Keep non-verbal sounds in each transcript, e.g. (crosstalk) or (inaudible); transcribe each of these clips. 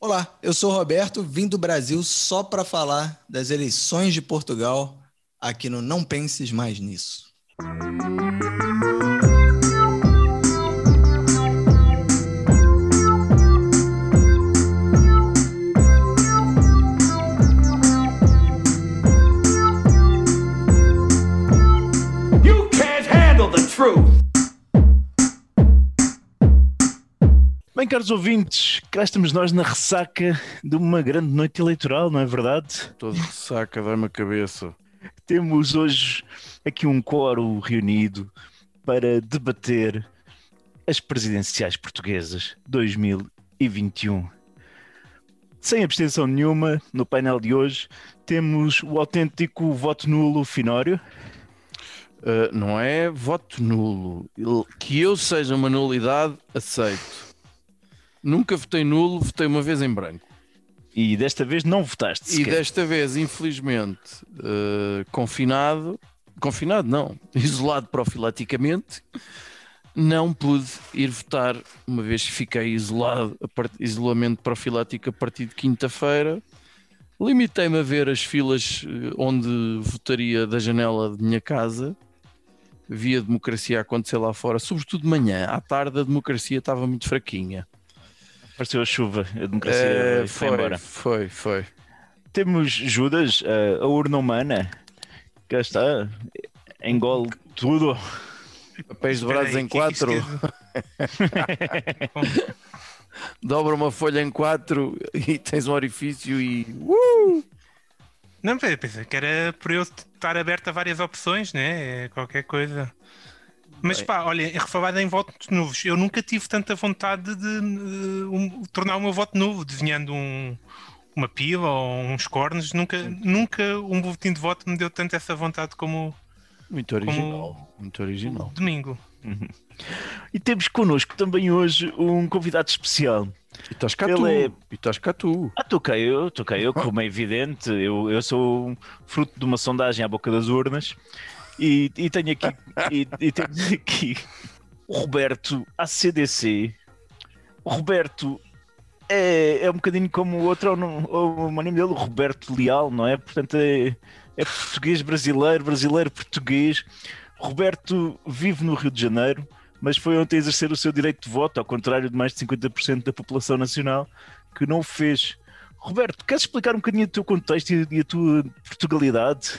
Olá, eu sou Roberto, vim do Brasil só para falar das eleições de Portugal aqui no Não Penses Mais Nisso. Bem, caros ouvintes, cá estamos nós na ressaca de uma grande noite eleitoral, não é verdade? Todo ressaca, dá-me a cabeça. Temos hoje aqui um coro reunido para debater as presidenciais portuguesas 2021. Sem abstenção nenhuma, no painel de hoje temos o autêntico voto nulo Finório. Uh, não é voto nulo. Que eu seja uma nulidade, aceito. Nunca votei nulo, votei uma vez em branco. E desta vez não votaste E sequer. desta vez, infelizmente, uh, confinado, confinado não, (laughs) isolado profilaticamente, não pude ir votar, uma vez que fiquei isolado, part- isolamento profilático a partir de quinta-feira. Limitei-me a ver as filas eh, onde votaria da janela de minha casa. Vi a democracia acontecer lá fora, sobretudo de manhã. À tarde a democracia estava muito fraquinha. Apareceu a chuva, a democracia Eh, foi, foi, embora. foi, foi. Temos Judas, a, a urna humana. Cá está, engole tudo. Papéis dobrados em que é quatro. (laughs) dobra uma folha em quatro e tens um orifício e. Uh! Não, pensei que era por eu estar aberto a várias opções, né? É Qualquer coisa. Mas Bem. pá, olha, em refalar em votos novos, eu nunca tive tanta vontade de eh, um- tornar o meu voto novo, desenhando um- uma pila ou uns cornos. Nunca, nunca um boletim de voto me deu tanto essa vontade como Muito original. Muito o original. domingo. E temos connosco também hoje um convidado especial. E estás cá Ele tu. é- E estás cá tu. Ah, toquei eu, toquei eu, como é evidente. Eu, eu sou fruto de uma sondagem à boca das urnas. E, e tenho aqui, e, e temos aqui o Roberto ACDC. O Roberto é, é um bocadinho como o outro, ou o homónimo dele, o Roberto Leal, não é? Portanto, é, é português brasileiro, brasileiro português. Roberto vive no Rio de Janeiro, mas foi ontem exercer o seu direito de voto, ao contrário de mais de 50% da população nacional que não o fez. Roberto, queres explicar um bocadinho o teu contexto e a tua Portugalidade?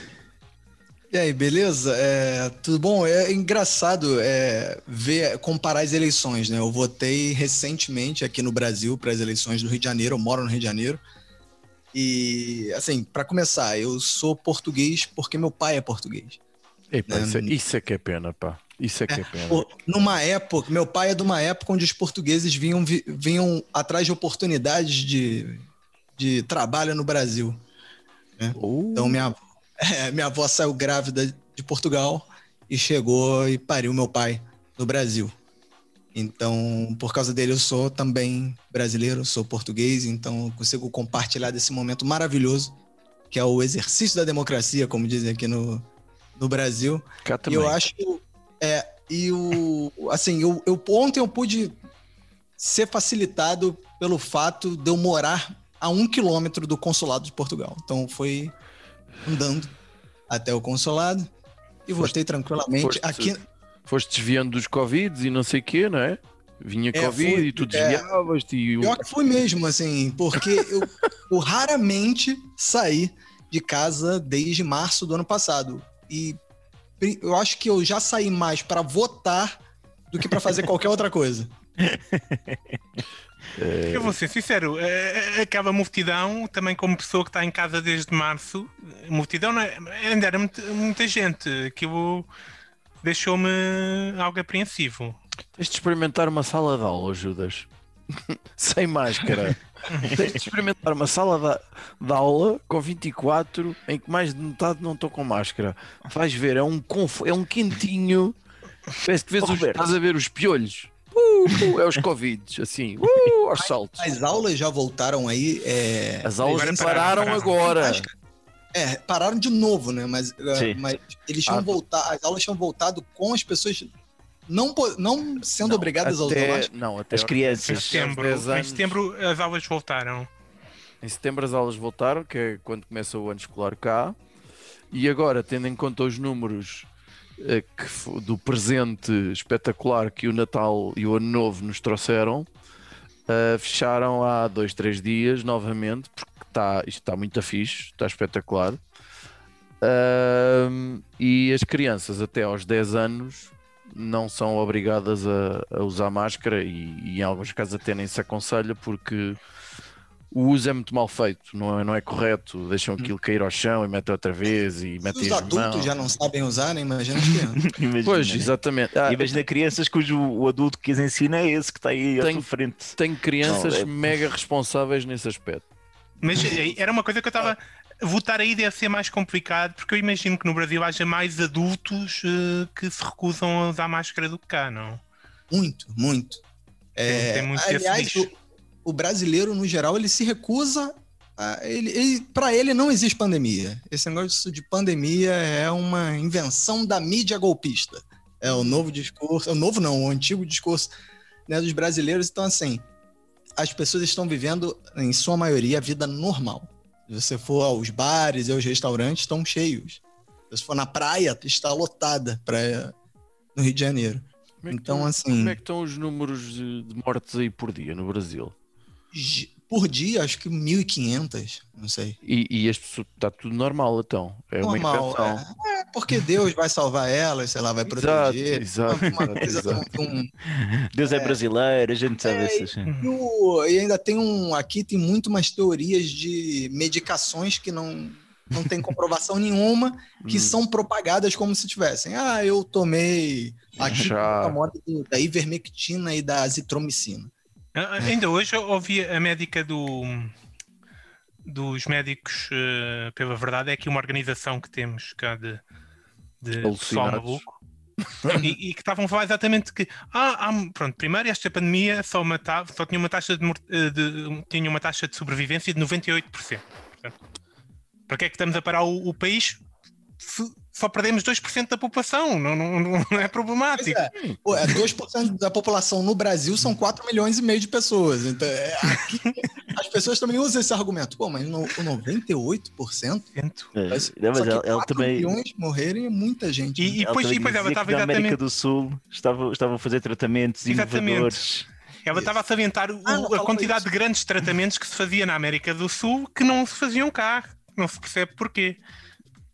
E aí, beleza? É, tudo bom? É engraçado é, ver, comparar as eleições, né? Eu votei recentemente aqui no Brasil para as eleições do Rio de Janeiro, eu moro no Rio de Janeiro. E, assim, para começar, eu sou português porque meu pai é português. Epá, Não. isso, é, isso é que é pena, pá. Isso é que é, pena. Pô, Numa época, meu pai é de uma época onde os portugueses vinham, vi- vinham atrás de oportunidades de, de trabalho no Brasil. Uh, Então, minha, é, minha avó saiu grávida de Portugal e chegou e pariu meu pai no Brasil. Então, por causa dele, eu sou também brasileiro, sou português, então consigo compartilhar desse momento maravilhoso, que é o exercício da democracia, como dizem aqui no, no Brasil. E eu acho. É, e o. Assim, eu, eu, ontem eu pude ser facilitado pelo fato de eu morar a um quilômetro do consulado de Portugal. Então foi andando até o consulado e votei tranquilamente. foste- Aqui, Foste desviando dos Covid e não sei o quê, não é? Vinha É, Covid fui, e tu é. desviavas-te e pior que fui mesmo, assim, porque eu, eu raramente saí de casa desde março do ano passado. E eu acho que eu já saí mais para votar do que para fazer qualquer outra coisa. (laughs) Eu vou ser sincero, eh, aquela multidão, também como pessoa que está em casa desde março, a multidão não é, ainda era muita, muita gente, aquilo deixou-me algo apreensivo. Tens de experimentar uma sala de aula, Judas. (laughs) Sem máscara. (laughs) Tens de experimentar uma sala de, de aula com 24 em que mais de metade não estou com máscara. Vais ver, é um, conf... é um quentinho. Parece que vês Oh, os... Estás a ver os piolhos. Uh, uh, é os Covids, assim, uh, aos saltos. As aulas já voltaram aí. é, As aulas Agora pararam pararam. agora. É, pararam de novo, né? Mas, é, Sim. mas eles tinham Ah. voltado, as aulas tinham voltado com as pessoas não, não sendo obrigadas a usar até, máscara. não, até As aos- crianças. Em aos setembro, 10 em setembro as aulas voltaram. Em setembro as aulas voltaram, que é quando começa o ano escolar cá. E agora, tendo em conta os números que fo- do presente espetacular que o Natal e o Ano Novo nos trouxeram, eh, fecharam há dois, três dias novamente, porque tá, isto está muito fixe, está espetacular. Ahm, e as crianças até aos 10 anos não são obrigadas a, a usar máscara e, e em alguns casos até nem se aconselha porque o uso é muito mal feito, não é, não é correto, deixam aquilo cair ao chão e metem outra vez e metem os adultos mãos. já não sabem usar, né? imagina as crianças. (laughs) Imagina, Pois, né? exatamente. Ah, Imagina crianças cujo o adulto que as ensina é esse que está aí à Tenho- tua frente. tenho crianças Não, é- mega responsáveis nesse aspecto. Mas eh, era uma coisa que eu estava. Votar aí deve ser mais complicado, porque eu imagino que no Brasil haja mais adultos eh, que se recusam a usar máscara do que cá, não? Muito, muito. É, tem muito aliás. O, brasileiro, no geral, ele se recusa. A, ele, ele, para ele não existe pandemia. Esse negócio de pandemia é uma invenção da mídia golpista. É o novo discurso, é o novo não, o antigo discurso né, dos brasileiros. Então, assim, as pessoas estão vivendo, em sua maioria, a vida normal. Se você for aos bares e aos restaurantes, estão cheios. Se você for na praia, está lotada praia no Rio de Janeiro. Como é Então, estão- assim- Como é que estão os números de, de mortes aí por dia no Brasil? Por dia, acho que 1.500, não sei. E, e as pessoas, está tudo normal então. É uma Normal. invenção. É, é porque Deus vai salvar elas, sei lá, vai proteger. exato, Uma exato, exato. um- Deus é, brasileiro, a gente sabe É, essas. E, e ainda tem um. Aqui tem muito umas teorias de medicações que não, não tem comprovação (laughs) nenhuma, que Hum. são propagadas como se tivessem. Ah, eu tomei aqui da ivermectina e da azitromicina. Ah, Ainda hoje eu ouvi a médica do, dos médicos eh, pela verdade, é aqui uma organização que temos cá de, de pessoal maluco. e, e que estavam a falar exatamente que ah, há- pronto, primeiro esta pandemia só matava, só tinha uma taxa de, eh, de- tinha uma taxa de sobrevivência de 98%. Portanto, para que é que estamos a parar o, o país se só perdemos 2% da população? Não, não, não é Pois problemático. é. Pô, é 2% da população no Brasil são 4 milhões e meio de pessoas. Então, é, aqui, as pessoas também usam esse argumento. Pô, mas no, o 98%? Portanto, É, Mas, não, mas só que ela, ela 4 também. milhões morrerem é muita gente. E- né? e- depois- depois ela estava na América exatamente- do Sul estavam, estavam a fazer tratamentos Exatamente. inovadores. Ela estava a salientar o- Ah, a quantidade isso. de grandes tratamentos que se fazia na América do Sul que não se faziam cá. Não se percebe porquê.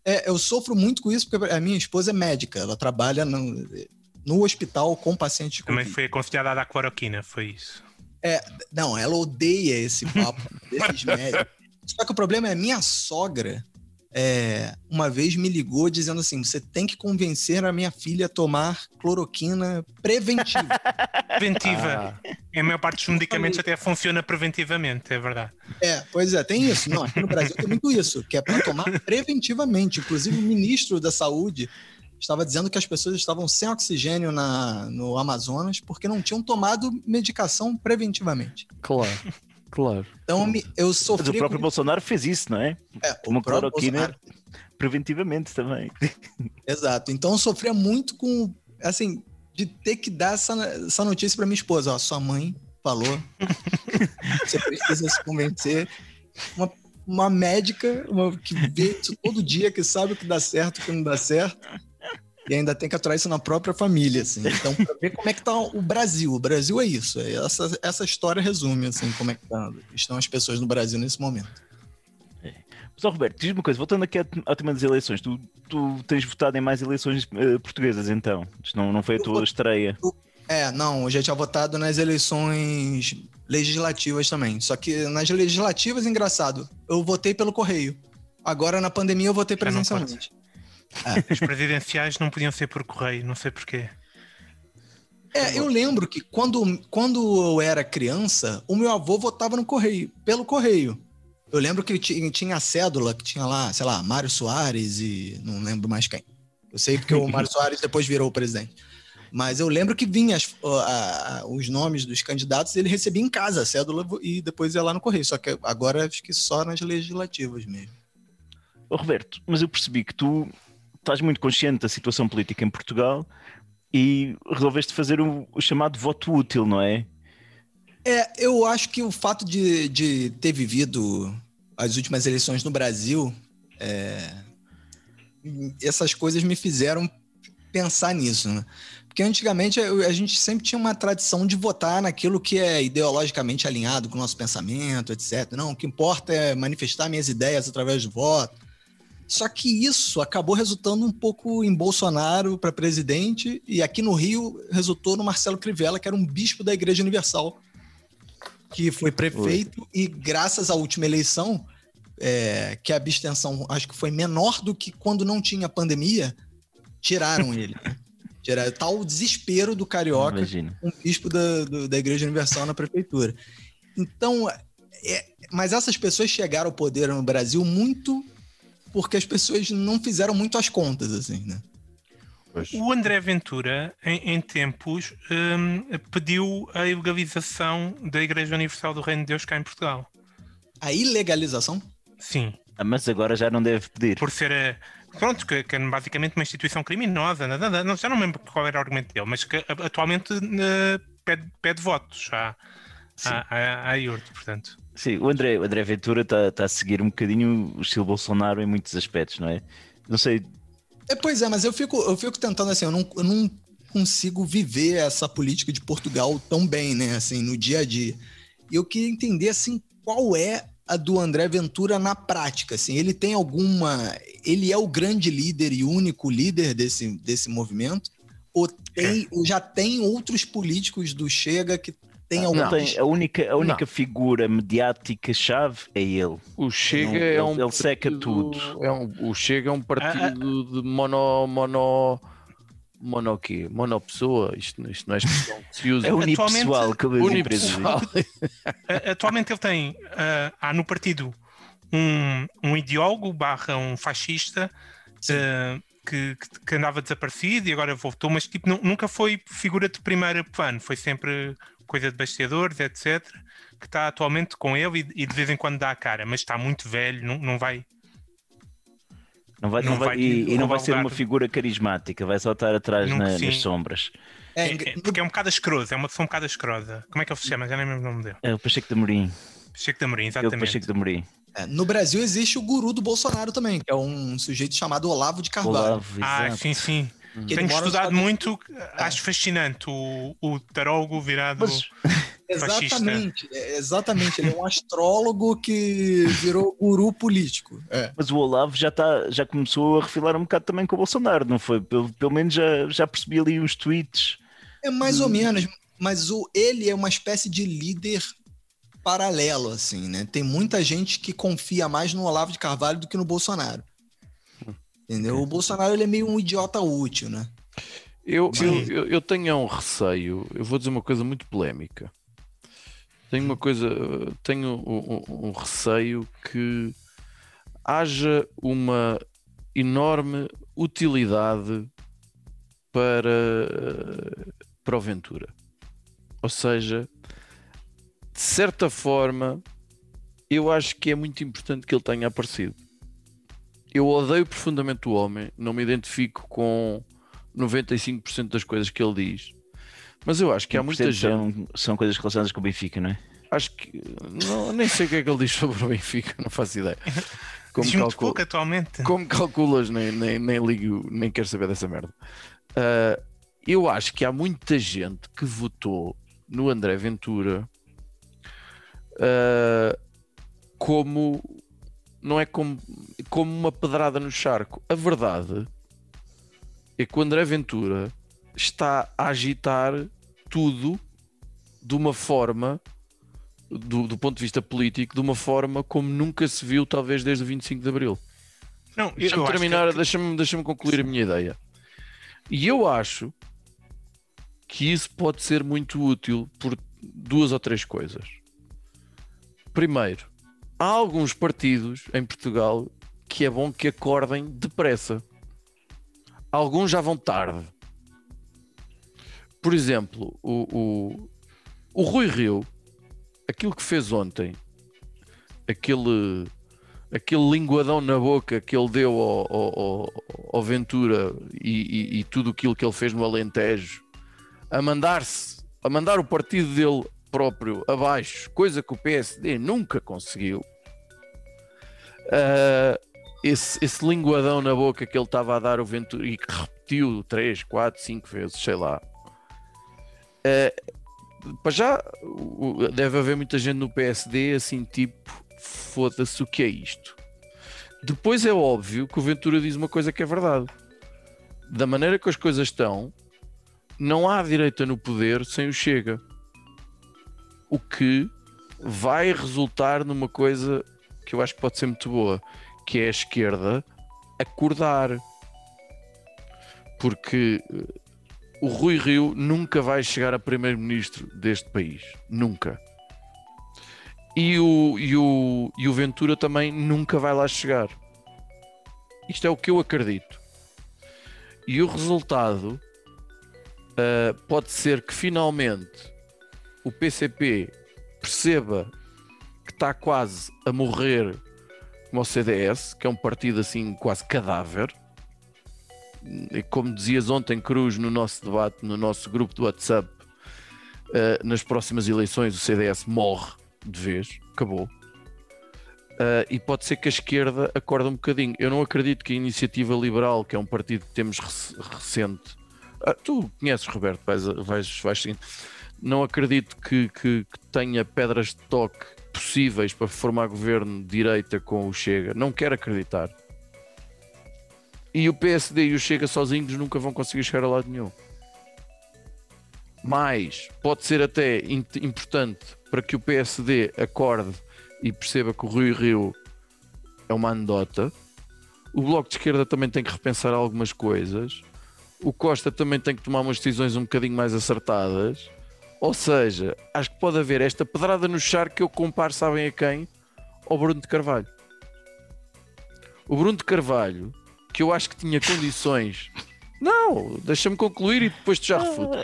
É, eu sofro muito com isso, porque a minha esposa é médica. Ela trabalha no, no hospital com pacientes com Também Covid. foi aconselhada a dar cloroquina, foi isso. Não, ela odeia esse papo (laughs) desses médicos. Só que o problema é minha sogra. É, uma vez me ligou dizendo assim: você tem que convencer a minha filha a tomar cloroquina preventiva. (laughs) Preventiva. Ah, A maior parte dos medicamentos até funciona preventivamente, é verdade. é, pois é, tem isso. Não, aqui no Brasil tem muito isso, que é para tomar preventivamente. Inclusive, o ministro da Saúde estava dizendo que as pessoas estavam sem oxigênio na, no Amazonas porque não tinham tomado medicação preventivamente. claro, claro. Então, eu Mas sofri. o próprio com- Bolsonaro fez isso, não é? é, Uma cloroquina Bolsonaro. preventivamente também. (laughs) Exato. Então eu sofria muito com, assim, de ter que dar essa, essa notícia para minha esposa. Ó, sua mãe falou. (laughs) você precisa se convencer. Uma, uma médica uma, que vê isso todo dia, que sabe o que dá certo e o que não dá certo. E ainda tem que aturar isso na própria família, assim. Então, para ver como é que tá o Brasil. O Brasil é isso. É Essa, essa história resume, assim, como é que tá- estão as pessoas no Brasil nesse momento. Mas, ó, Roberto, diz-me uma coisa, voltando aqui ao tema das eleições, tu, tu tens votado em mais eleições eh, portuguesas então? Isto não, não foi a Eu tua vot- estreia. É, não, eu já tinha votado nas eleições legislativas também. Só que nas legislativas, engraçado, eu votei pelo correio. Agora, na pandemia, eu votei Já presencialmente. As presidenciais não podiam ser por correio, não sei porquê. É, eu lembro que quando, quando eu era criança, o meu avô votava no correio, pelo correio. Eu lembro que ti- tinha a cédula que tinha lá, sei lá, Mário Soares e não lembro mais quem. Eu sei porque o (laughs) Mário Soares depois virou o presidente. Mas eu lembro que vinha as- a- a- os nomes dos candidatos e ele recebia em casa a cédula e depois ia lá no correio. Só que agora acho que só nas legislativas mesmo. Ô, Roberto, mas eu percebi que tu estás muito consciente da situação política em Portugal e resolveste fazer o, o chamado voto útil, não é? É, eu acho que o fato de, de ter vivido as últimas eleições no Brasil, é, essas coisas me fizeram pensar nisso, né? Porque antigamente a gente sempre tinha uma tradição de votar naquilo que é ideologicamente alinhado com o nosso pensamento, etc. Não, o que importa é manifestar minhas ideias através do voto. Só que isso acabou resultando um pouco em Bolsonaro para presidente e aqui no Rio resultou no Marcelo Crivella, que era um bispo da Igreja Universal, que foi prefeito Oi. e graças à última eleição, é, que a abstenção acho que foi menor do que quando não tinha pandemia, tiraram ele. Né? (laughs) Tiraram tal desespero do carioca, Imagina. um bispo da, do, da Igreja Universal na prefeitura. Então, é, mas essas pessoas chegaram ao poder no Brasil muito porque as pessoas não fizeram muito as contas, assim, né? O André Ventura, em, em tempos, um, pediu a ilegalização da Igreja Universal do Reino de Deus cá em Portugal. A ilegalização? Sim. Ah, mas agora já não deve pedir. Por ser, a, pronto, que, que é basicamente uma instituição criminosa, não, não, já não lembro qual era o argumento dele, mas que atualmente uh, pede, pede votos à, à, à, à IURT, portanto. Sim, o André, o André Ventura está tá a seguir um bocadinho o estilo Bolsonaro em muitos aspectos, não é? Não sei. É, pois é, mas eu fico, eu fico tentando assim, eu não, eu não consigo viver essa política de Portugal tão bem, né? Assim, no dia a dia. E eu queria entender assim qual é a do André Ventura na prática, assim, ele tem alguma, ele é o grande líder e único líder desse, desse movimento? Ou, tem, é. ou já tem outros políticos do Chega que tem algum. Não, tem, a única, a única figura mediática chave é ele. O Chega não, é um. Ele, ele seca tudo. É um, o Chega é um partido ah, de mono. mono mono quê? Monopessoa? Isto, isto não é expressão que se usa. É unipessoal que unipessoal. Atualmente ele tem, uh, há no partido um, um ideólogo barra um fascista uh, que, que, andava desaparecido e agora voltou, mas tipo, nunca foi figura de primeiro plano, foi sempre coisa de bastidores, etc. Que está atualmente com ele e, e, de vez em quando dá a cara, mas está muito velho, não, não vai. Não vai, não, não vai, vai e, e, não vai ser uma figura carismática, vai só estar atrás na, nas sombras. É, é, porque é um bocado asqueroso, é uma pessoa um bocado asquerosa. Como é que ele se chama? Já nem lembro o nome dele. É o Pacheco de Amorim. Pacheco de Amorim, exatamente. É o Pacheco de Amorim. É, no Brasil existe o guru do Bolsonaro também, que é um sujeito chamado Olavo de Carvalho. Olavo, ah, sim, sim. Que Tenho estudado muito, acho fascinante o, o tarólogo virado. Mas, (laughs) exatamente, é, exatamente. Ele é um astrólogo que virou guru político. É. Mas o Olavo já, tá, já começou a refilar um bocado também com o Bolsonaro, não foi? Pelo, pelo menos já, já percebi ali os tweets. É mais hum. ou menos, mas o, ele é uma espécie de líder paralelo, assim, né? Tem muita gente que confia mais no Olavo de Carvalho do que no Bolsonaro. Entendeu? O Bolsonaro ele é meio um idiota útil, né? Eu, eu, eu, tenho um receio, eu vou dizer uma coisa muito polémica. Tenho uma coisa, tenho um, um receio que haja uma enorme utilidade para, para o Ventura. Ou seja, de certa forma, eu acho que é muito importante que ele tenha aparecido eu odeio profundamente o homem, não me identifico com 95% das coisas que ele diz. Mas eu acho que há muita gente. São, são coisas relacionadas com o Benfica, não é? Acho que. Não, nem sei o que é que ele diz sobre o Benfica, não faço ideia. (laughs) Como, calcul... pouco atualmente. Como calculas, nem, nem, nem ligo, nem quero saber dessa merda. Uh, eu acho que há muita gente que votou no André Ventura uh, como não é como, como uma pedrada no charco. A verdade é que o André Ventura está a agitar tudo de uma forma, do, do ponto de vista político, de uma forma como nunca se viu, talvez desde o 25 de Abril. Não, deixa-me terminar, que... deixa-me, deixa-me concluir a minha ideia. E eu acho que isso pode ser muito útil por duas ou três coisas. Primeiro, há alguns partidos em Portugal que é bom que acordem depressa. Alguns já vão tarde. Por exemplo, o, o, o Rui Rio, aquilo que fez ontem, aquele aquele linguadão na boca que ele deu ao, ao- ao- Ventura e, e- e tudo aquilo que ele fez no Alentejo, a mandar-se, a mandar o partido dele próprio abaixo, coisa que o PSD nunca conseguiu. Ah, esse, esse linguadão na boca que ele estava a dar ao Ventura e que repetiu 3, 4, 5 vezes, sei lá. Ah, para já o- o- deve haver muita gente no PSD assim tipo foda-se o que é isto. Depois é óbvio que o Ventura diz uma coisa que é verdade. Da maneira que as coisas estão, não há direita no poder sem o Chega. O que vai resultar numa coisa que eu acho que pode ser muito boa, que é a esquerda acordar. Porque eh, o Rui Rio nunca vai chegar a primeiro-ministro deste país. Nunca. E o, e, o, e o Ventura também nunca vai lá chegar. Isto é o que eu acredito. E o resultado ah, pode ser que finalmente o PCP perceba que está quase a morrer como o CDS, que é um partido assim quase cadáver. E como dizias ontem, Cruz, no nosso debate, no nosso grupo do WhatsApp, ah, nas próximas eleições o CDS morre de vez, acabou. Ah, e pode ser que a esquerda acorde um bocadinho. Eu não acredito que a Iniciativa Liberal, que é um partido que temos rec- recente, Ah, tu conheces, Roberto, vais, vais, vais sim. Não acredito que, que- que tenha pedras de toque possíveis para formar governo de direita com o Chega. Não quero acreditar. E o PSD e o Chega sozinhos nunca vão conseguir chegar a lado nenhum. Mas pode ser até importante para que o PSD acorde e perceba que o Rio Rio é uma anedota. O Bloco de Esquerda também tem que repensar algumas coisas. O Costa também tem que tomar umas decisões um bocadinho mais acertadas. Ou seja, acho que pode haver esta pedrada no char que eu comparo, sabem a quem? Ao Bruno de Carvalho. O Bruno de Carvalho, que eu acho que tinha condições. Não, deixa-me concluir e depois tu já refuta.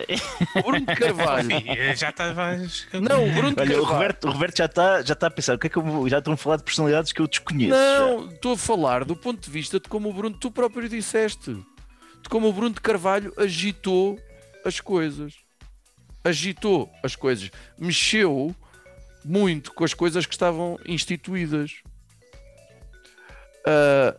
O Bruno de Carvalho. (laughs) Já estavas. Não, o Bruno de Olha, o Carvalho. Roberto, o Roberto já está já tá a pensar, o que é que eu já estão a falar de personalidades que eu desconheço. já. Não, estou a falar do ponto de vista de como o Bruno, tu próprio disseste, de como o Bruno de Carvalho agitou as coisas. Agitou as coisas. Mexeu muito com as coisas que estavam instituídas. Ah,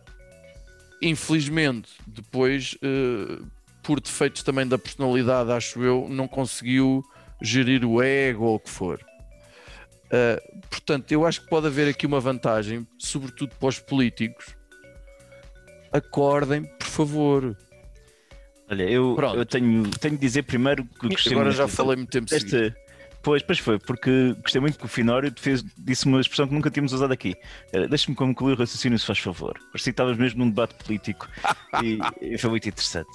infelizmente, depois, eh, por defeitos também da personalidade, acho eu, não conseguiu gerir o ego ou o que for. Uh, portanto, eu acho que pode haver aqui uma vantagem, sobretudo para os políticos. Acordem, por favor. Olha, eu, Pronto. eu tenho, tenho de dizer primeiro que gostei Agora muito já desta- falei muito tempo seguido. desta. Pois, pois foi, porque gostei muito que o Finório fez, disse uma expressão que nunca tínhamos usado aqui. Era, Deixa-me concluir o raciocínio, se faz favor. Parecia que estavas mesmo num debate político (laughs) e, e foi muito interessante.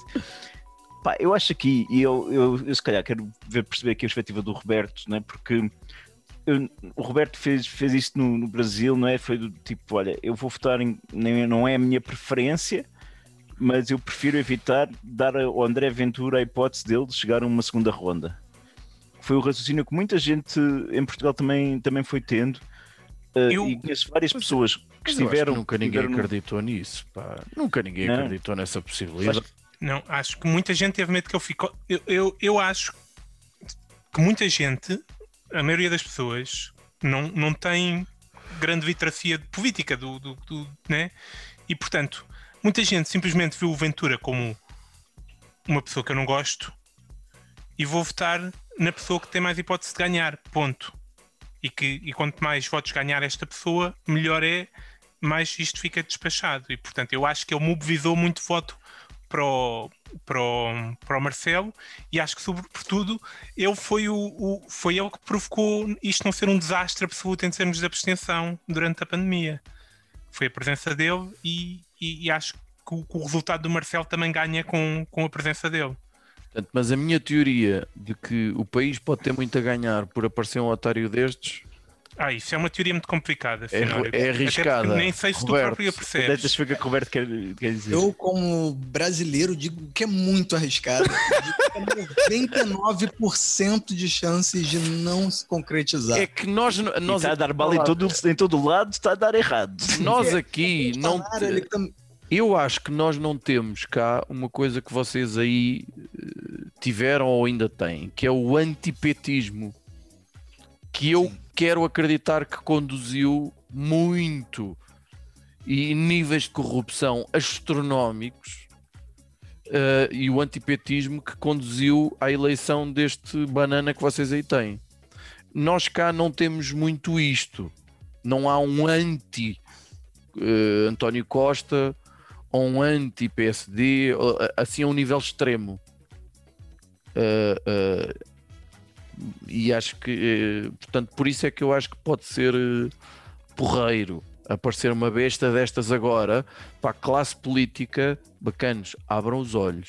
Pá, eu acho aqui, e eu, eu, eu se calhar quero ver, perceber aqui a perspectiva do Roberto, né? porque eu- o Roberto fez, fez isto no, no Brasil, não é? Foi do tipo: olha, eu vou votar em. nem- Não é a minha preferência, mas eu prefiro evitar dar ao André Ventura a hipótese dele de chegar a uma segunda ronda. Foi o raciocínio que muita gente em Portugal também, também foi tendo. Uh, Eu- E conheço várias pessoas que estiveram. nunca ninguém estiveram no- acreditou nisso. pá. Nunca ninguém Não. acreditou nessa possibilidade. Não, acho que muita gente teve medo que eu fico. Eu, eu, eu acho que muita gente, a maioria das pessoas, não, não tem grande literacia política do, do, do- né? E portanto, muita gente simplesmente viu o Ventura como uma pessoa que eu não gosto e vou votar na pessoa que tem mais hipótese de ganhar. Ponto. E, que, e quanto mais votos ganhar esta pessoa, melhor é, mais isto fica despachado. E portanto, eu acho que ele mobilizou muito voto para o, para o, para o Marcelo e acho que sobretudo ele foi o, o- foi ele que provocou isto não ser um desastre absoluto em termos de abstenção durante a pandemia foi a presença dele e, e- e acho que o, que o resultado do Marcelo também ganha com, com a presença dele. Portanto, mas a minha teoria de que o país pode ter muito a ganhar por aparecer um otário destes Ah, isso é uma teoria muito complicada. É, afinal. é arriscada. Nem sei se tu Roberto, próprio a percebes. Deixa eu ver o que o Roberto quer, quer dizer. Eu, como brasileiro, digo que é muito arriscado. Digo que é (laughs) 99% de chances de não se concretizar. É que nós, nós está a dar bala em todo, em todo lado, está a dar errado. Nós aqui não. Bolsonaro, ele tam- Eu acho que nós não temos cá uma coisa que vocês aí eh, tiveram ou ainda têm, que é o antipetismo. Que eu Sim. quero acreditar que conduziu muito e níveis de corrupção astronómicos eh, e o antipetismo que conduziu à eleição deste banana que vocês aí têm. Nós cá não temos muito isto. Não há um anti eh, António Costa ou um anti-PSD, ou, a- assim a um nível extremo. Eh, eh, e acho que, eh, portanto, por isso é que eu acho que pode ser eh, porreiro aparecer uma besta destas agora para a classe política. Bacanos, abram os olhos.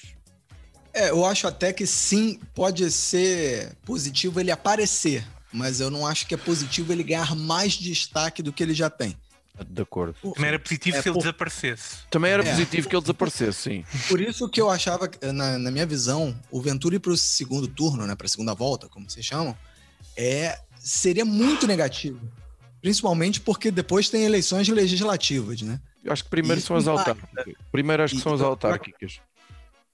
É, eu acho até que sim, pode ser positivo ele aparecer, mas eu não acho que é positivo ele ganhar mais destaque do que ele já tem. De acordo. Também era positivo É, se ele por- desaparecesse. Também era É. positivo que ele desaparecesse, sim. Por isso que eu achava, que, na, na minha visão, o Ventura ir para o segundo turno, né, para a segunda volta, como vocês chamam, é, seria muito negativo. Principalmente porque depois tem eleições legislativas, né? Eu acho que primeiro Isso são as autárquicas. Primeiro acho que E- são as eu- autárquicas.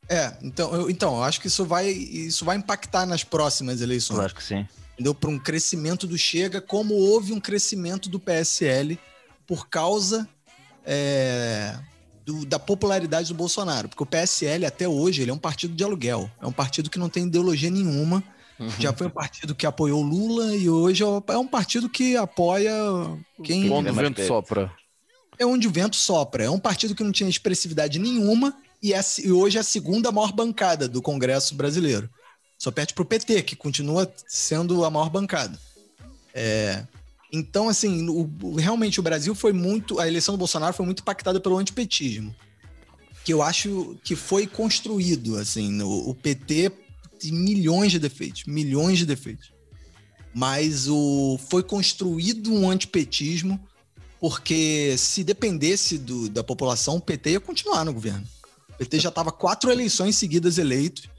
É, então eu, então, eu acho que isso vai, isso vai impactar nas próximas eleições. Claro que sim. entendeu? Para um crescimento do Chega, como houve um crescimento do PSL por causa é, do- da popularidade do Bolsonaro. Porque o PSL, até hoje, ele é um partido de aluguel. É um partido que não tem ideologia nenhuma. Já foi um partido que apoiou Lula e hoje é é um partido que apoia quem Onde É o vento sopra. é onde o vento sopra. É um partido que não tinha expressividade nenhuma e, é, e hoje é a segunda maior bancada do Congresso brasileiro. Só perde pro PT, que continua sendo a maior bancada. É, então, assim, o- o- realmente o Brasil foi muito. A eleição do Bolsonaro foi muito impactada pelo antipetismo. Que eu acho que foi construído. Assim, no- o PT tem milhões de defeitos, milhões de defeitos. Mas o, foi construído um antipetismo porque se dependesse do- da população, o PT ia continuar no governo. O PT já estava quatro eleições seguidas eleito,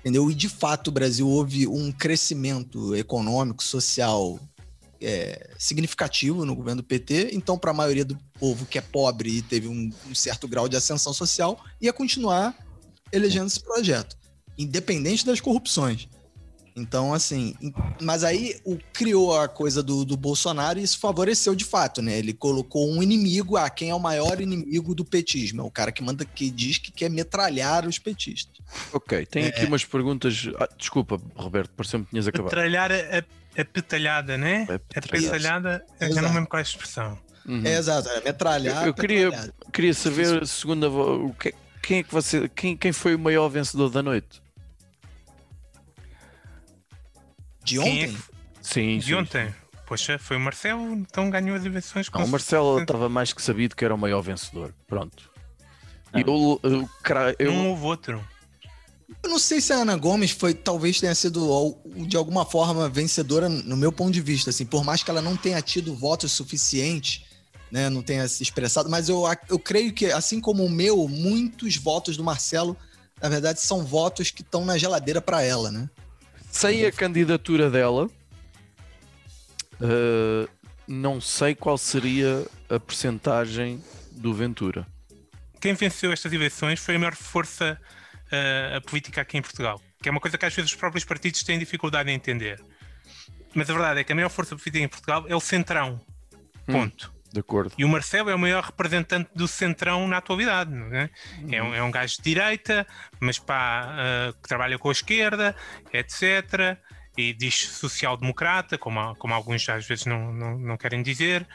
entendeu? E de fato o Brasil houve um crescimento econômico, social é, significativo no governo do PT. Então, para a maioria do povo que é pobre e teve um, um certo grau de ascensão social, ia continuar elegendo esse projeto, independente das corrupções. Então, assim, mas aí o, criou a coisa do, do Bolsonaro e isso favoreceu de fato, né? Ele colocou um inimigo, ah, quem é o maior inimigo do petismo? É o cara que manda, que diz que quer metralhar os petistas. Ok, tem aqui umas perguntas. Ah, desculpa, Roberto, pareceu-me que tinhas acabado. Petralhar a, a, a petalhada, né? É petralhar. petalhada, eu já Exato. não lembro qual é a expressão. Uhum. É exato, é metralhar. Eu- eu queria-. Queria saber, segundo a o que, quem é que você. Quem, quem foi o maior vencedor da noite? De é ontem? que- Sim, De sim, ontem. Poxa, foi o Marcelo, então ganhou as eleições com Não, o Marcelo estava mais que sabido que era o maior vencedor. Pronto. E eu, eu, eu- Não houve outro. Eu não sei se a Ana Gomes foi, talvez tenha sido de alguma forma vencedora no meu ponto de vista, assim, por mais que ela não tenha tido votos suficientes, né, não tenha se expressado, mas eu, eu creio que, assim como o meu, muitos votos do Marcelo, na verdade, são votos que estão na geladeira para ela, né? Sem a candidatura dela, eh, não sei qual seria a percentagem do Ventura. Quem venceu estas eleições foi a maior força uh, a política aqui em Portugal. Que é uma coisa que às vezes os próprios partidos têm dificuldade em entender. Mas a verdade é que a maior força política em Portugal é o Centrão. Hum. De acordo. E o Marcelo é o maior representante do Centrão na atualidade. É? É, um, é um gajo de direita, mas pá, ah, que trabalha com a esquerda, etc. E diz social-democrata, como, como alguns às vezes não, não, não querem dizer,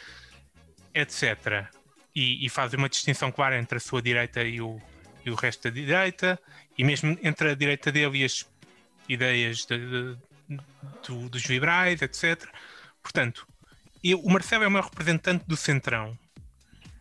etc. E, e faz uma distinção clara entre a sua direita e o, e o resto da direita, e mesmo entre a direita dele e as ideias de- de- do- dos liberais, etc. Portanto, eu- o Marcelo é o maior representante do Centrão.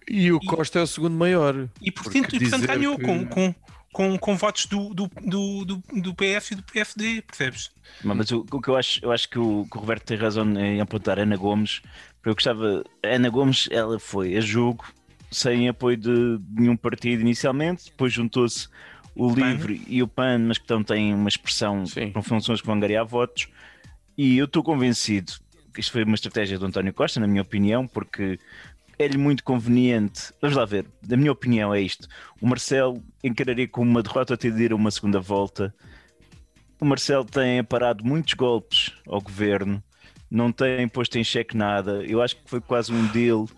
E o E- Costa é o segundo maior. E, portanto, e, portanto ganhou que- com, com, com, com votos do, do, do, do, do PS e do PSD, percebes? Mas o, o que eu acho, eu acho que o, que o Roberto tem razão em apontar Ana Gomes, porque eu gostava. Ana Gomes, ela foi a jogo sem apoio de nenhum partido inicialmente, depois juntou-se o. LIVRE e o PAN, mas que então têm uma expressão Sim. com funções que vão angariar votos. E eu estou convencido isto foi uma estratégia do António Costa, na minha opinião, porque é-lhe muito conveniente. Vamos lá ver, na minha opinião é isto. O Marcelo encararia como uma derrota ter a uma segunda volta. O Marcelo tem parado muitos golpes ao governo, não tem posto em xeque nada. Eu acho que foi quase um deal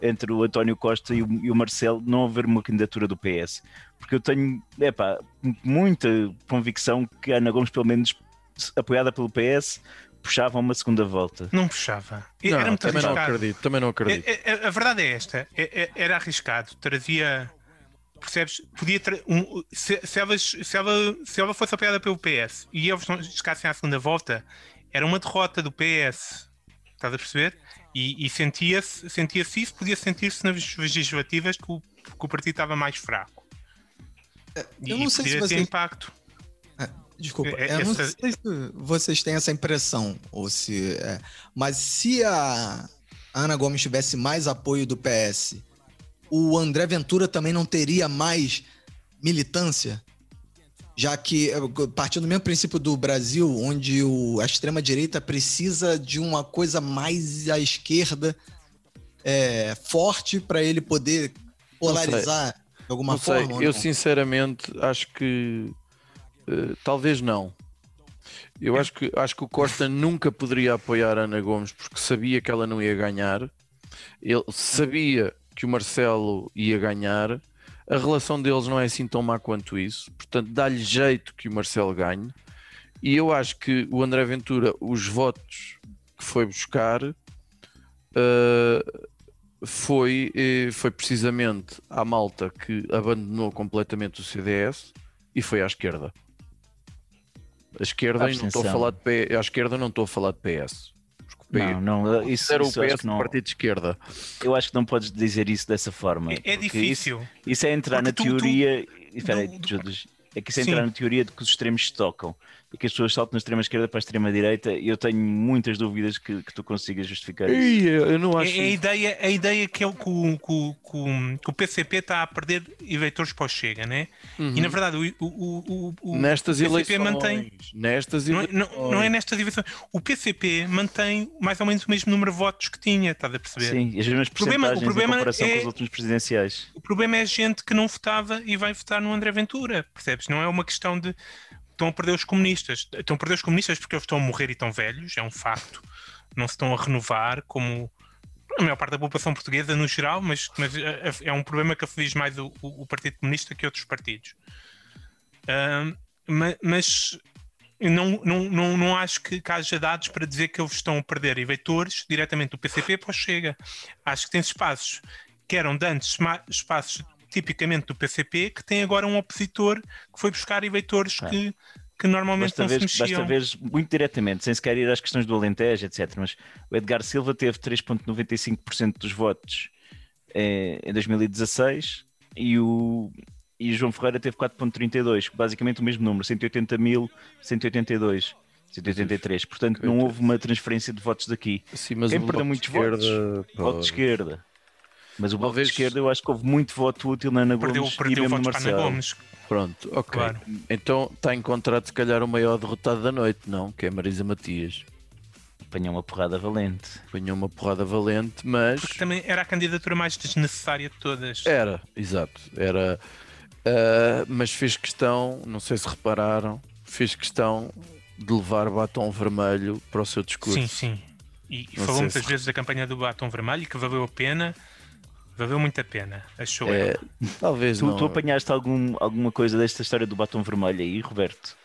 entre o António Costa e o, e o Marcelo não haver uma candidatura do PS. Porque eu tenho epá, muita convicção que a Ana Gomes, pelo menos apoiada pelo PS, puxava uma segunda volta. Não puxava. Não, Era muito também não arriscado. acredito, também não acredito. É- é- a verdade é esta: é- é- era arriscado, trazia. Percebes? Podia tra- um- se, se, elas, se, ela, se ela fosse apoiada pelo PS e eles não chegassem à segunda volta, era uma derrota do PS. Estás a perceber? E, e sentia-se sentia isso, podia sentir-se nas legislativas que o, que o partido estava mais fraco. E, Eu não sei se podia ter vocês. impacto. Desculpa, É- eu não essa- sei se vocês têm essa impressão, ou se. é, mas se a Ana Gomes tivesse mais apoio do PS, o André Ventura também não teria mais militância? Já que, é, partindo do mesmo princípio do Brasil, onde o- a extrema-direita precisa de uma coisa mais à esquerda é, forte para ele poder polarizar de alguma não sei, forma. ou eu não? sinceramente acho que eh, talvez não. Eu acho que, acho que o Costa nunca poderia apoiar a Ana Gomes porque sabia que ela não ia ganhar. Ele sabia que o Marcelo ia ganhar. A relação deles não é assim tão má quanto isso. Portanto, dá-lhe jeito que o Marcelo ganhe. E eu acho que o André Ventura, os votos que foi buscar, eh, foi, eh, foi precisamente à malta que abandonou completamente o CDS e foi à esquerda. A esquerda, e não estou a falar de P... à esquerda não estou a falar de PS. PS Não, não, isso, era o PS que não, partido de esquerda. eu acho que não podes dizer isso dessa forma. É, é difícil. Isso, isso é entrar Porque na tu- tu- teoria. Espera aí, do- do- Judas. É que isso é Sim. entrar na teoria de que os extremos se tocam e que as pessoas saltam da extrema esquerda para a extrema direita. E eu tenho muitas dúvidas que, que tu consigas justificar isso. Eu não É, acho. é a ideia, a ideia que, é o, que, o, que o- PCP está a perder eleitores para o Chega, né? E na verdade o, o, o, o, Uhum. Nestas o PCP eleições. mantém. Nestas Não é, eleições. não, não é nestas eleições. O PCP mantém mais ou menos o mesmo número de votos que tinha, estás a perceber? Sim, as mesmas problema- o problema em comparação é- com os últimos presidenciais. O problema é a gente que não votava e vai votar no André Ventura, percebes? Não é uma questão de estão a perder os comunistas. Estão a perder os comunistas porque eles estão a morrer e estão velhos, é um facto. Não se estão a renovar como a maior parte da população portuguesa no geral, mas, mas é- é um problema que aflige mais o, o- Partido Comunista que outros partidos. Mas não, não, não, não acho que, que haja dados para dizer que eles estão a perder eleitores diretamente do PCP para o Chega. Acho que tem espaços que eram de antes espaços tipicamente do PCP que tem agora um opositor que foi buscar eleitores Ah. que, que normalmente Basta não ver, se basta mexiam. ver muito diretamente, sem sequer ir às questões do Alentejo, etc. Mas o Edgar Silva teve 3,95% dos votos eh, em 2016 e o, e o João Ferreira teve 4,32%, basicamente o mesmo número, 180 mil, 182. 183, portanto não houve uma transferência de votos daqui. Sim, mas Quem o perdeu muitos votos? esquerda, Voto de esquerda. Mas o Talvez- de esquerda eu acho que houve muito voto útil na Ana Perdeu, Gomes perdeu e mesmo para Ana Marcelo. Gomes. Pronto, ok. Claro. Então está encontrado se calhar o maior derrotado da noite, não? Que é Marisa Matias. Apanhou uma porrada valente. Apanhou uma porrada valente, mas Porque também era a candidatura mais desnecessária de todas. era, exato, era. ah, mas fez questão, não sei se repararam, fez questão de levar batom vermelho para o seu discurso. Sim, sim. E, e Não falou muitas se- vezes da campanha do Batom Vermelho que valeu a pena. Valeu muito a pena, achou É, talvez Tu, não. tu apanhaste algum, alguma coisa desta história do batom vermelho aí, Roberto?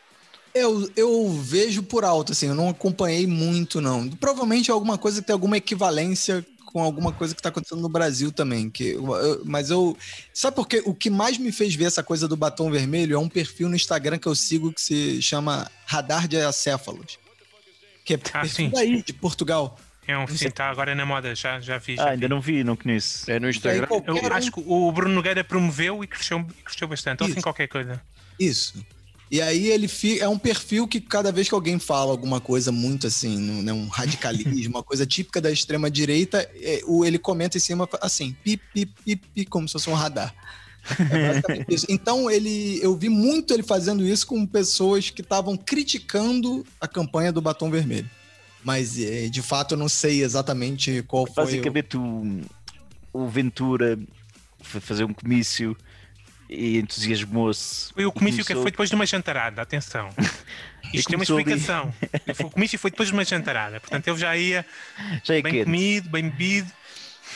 Eu, eu vejo por alto, assim, eu não acompanhei muito, não. Provavelmente é alguma coisa que tem alguma equivalência com alguma coisa que está acontecendo no Brasil também. Que, eu- eu- mas eu. Sabe por quê? O que mais me fez ver essa coisa do batom vermelho é um perfil no Instagram que eu sigo que se chama Radar de Acéfalos. Que é Ah, sim. daí, de Portugal. É um sim, está agora na moda, já, já vi. Já Ah, vi. ainda não vi, não conheço. É no Instagram. Qualquer Eu um- acho que o Bruno Nogueira promoveu e cresceu, cresceu bastante. Ou assim qualquer coisa. Isso. E aí ele fi- é um perfil que cada vez que alguém fala alguma coisa muito assim, né, um radicalismo, (laughs) uma coisa típica da extrema direita, é, o- ele comenta em cima assim, pi, pi, pi, pi, como se fosse um radar. É basicamente isso. Então ele, eu vi muito ele fazendo isso com pessoas que estavam criticando a campanha do batom vermelho. Mas é, de fato eu não sei exatamente qual foi. o- Basicamente, o, o Ventura foi fazer um comício e entusiasmou-se. Foi o comício que Começou- foi depois de uma jantarada, atenção. (laughs) Isto tem uma começou ali- explicação. (laughs) O comício foi depois de uma jantarada. Portanto, ele já ia (laughs) Já é bem quente. comido, bem bebido.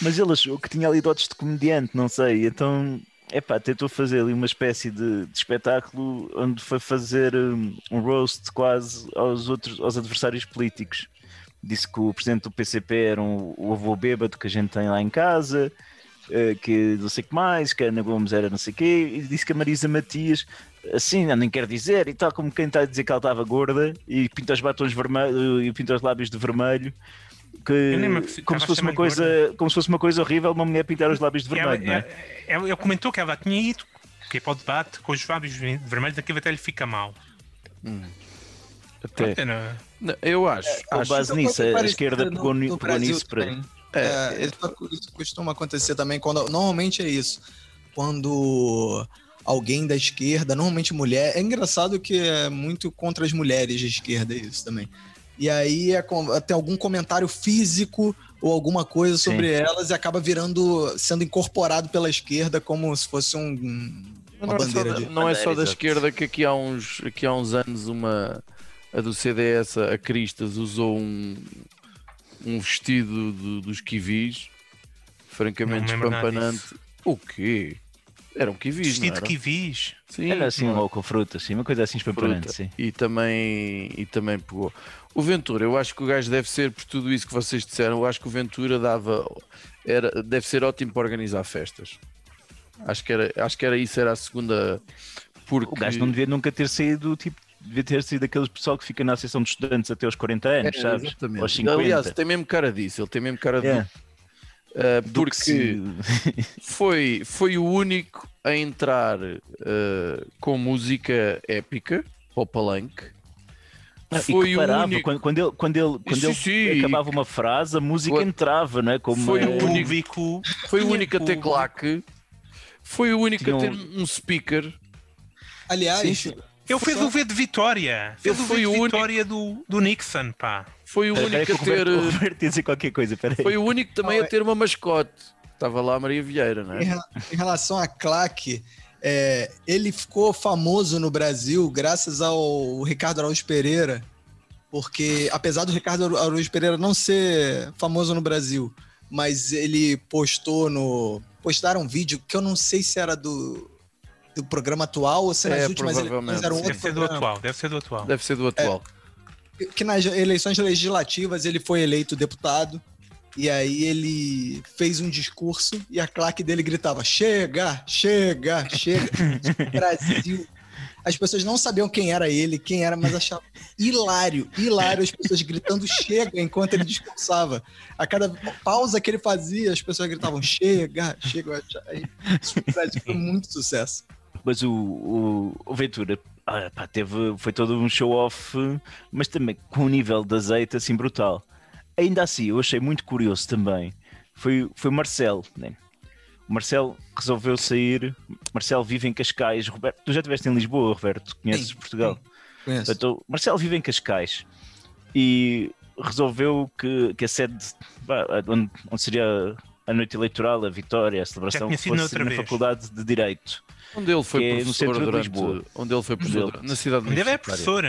Mas ele achou que tinha ali dotes de comediante, não sei. Então, epá, tentou fazer ali uma espécie de, de espetáculo onde foi fazer um, um roast quase aos outros aos adversários políticos. Disse que o presidente do PCP era um, o avô bêbado que a gente tem lá em casa, eh, que não sei o que mais, que a Ana Gomes era não sei o quê, e disse que a Marisa Matias, assim, não, nem quer dizer, e tal como quem está a dizer que ela estava gorda, e pinta os batons vermelhos, e pinta os lábios de vermelho, que, como se fosse uma coisa como se fosse uma coisa horrível uma mulher pintar os lábios de E ela, vermelho, não é? ela- ela- ele comentou que ela tinha ido que é para o debate com os lábios ve- vermelhos, aquilo até lhe fica mal. Até. Não- Não, eu acho. Com acho base Outra nisso, a esquerda no- pegou, no pegou Brasil nisso para. também. É, É, isso, isso costuma acontecer também quando normalmente é isso. Quando alguém da esquerda, normalmente mulher, é engraçado que é muito contra as mulheres de esquerda isso também. E aí é com- tem algum comentário físico ou alguma coisa sobre elas e acaba virando sendo incorporado pela esquerda como se fosse um uma não, é só bandeira da, de não é só da Bandeira, esquerda que aqui há uns, aqui há uns anos uma a do CDS, a Cristas, usou um, um vestido do- dos kiwis francamente Não espampanante. O quê? Eram kiwis, não Vestido era? que vis. Sim, Era assim, não ou com fruta, assim, uma coisa assim espampanante, sim. E também, e também pegou. O Ventura, eu acho que o gajo deve ser, por tudo isso que vocês disseram, eu acho que o Ventura dava, era, deve ser ótimo para organizar festas. Acho que era, acho que era isso, era a segunda. Porque O gajo não devia nunca ter saído, tipo, devia ter sido aquele pessoal que fica na Associação de Estudantes até aos 40 anos, É, sabes? exatamente. Aos 50. Aliás, tem mesmo cara disso, ele tem mesmo cara É. disso. Uh, porque (laughs) foi, foi o único a entrar uh, com música épica para o palanque. Ah, e Foi o único. quando, quando ele, quando ele, quando Sim, ele sim. acabava uma frase, a música entrava, não é? Como Foi uma- o único- Público. Foi o Tinha único a ter claque. Foi o único a ter Tinha um speaker. Aliás, Sim, Ele fez o V de Vitória. Fez Ele o foi V de o único- Vitória do, do Nixon, pá. Foi o espera único que a ter. Roberto, o Roberto ia dizer qualquer coisa, peraí. Foi o único também a ter uma mascote. Estava lá a Maria Vieira, não é? rela- Em relação a Claque, é, ele ficou famoso no Brasil graças ao Ricardo Araújo Pereira, porque apesar do Ricardo Araújo Pereira não ser famoso no Brasil, mas ele postou no postaram um vídeo que eu não sei se era do, do programa atual ou se nas É, últimas provavelmente. eleições era um Deve outro ser do programa. atual, deve ser do atual. Deve ser do atual. que nas eleições legislativas ele foi eleito deputado e aí ele fez um discurso e a claque dele gritava: chega, chega, chega. Brasil. As pessoas não sabiam quem era ele, quem era, mas achavam hilário, hilário as pessoas gritando chega enquanto ele discursava. A cada pausa que ele fazia, as pessoas gritavam chega, chega. Aí, isso foi muito sucesso. Mas o, o, o Ventura ah, pá, teve, foi todo um show-off, mas também com um nível de azeite assim brutal. Ainda assim, eu achei muito curioso também. Foi, foi o Marcelo, né? O Marcelo resolveu sair. Marcelo vive em Cascais. Roberto, tu já estiveste em Lisboa, Roberto? Conheces Sim, Portugal? Conheço. Portanto, Marcelo vive em Cascais e resolveu que, que a sede onde, onde seria a noite eleitoral, a vitória, a celebração, fosse na vez. Faculdade de Direito. Onde ele foi é no professor centro de durante. Lisboa. Onde ele foi professor ele- na cidade ele é. Ele é Era. professor.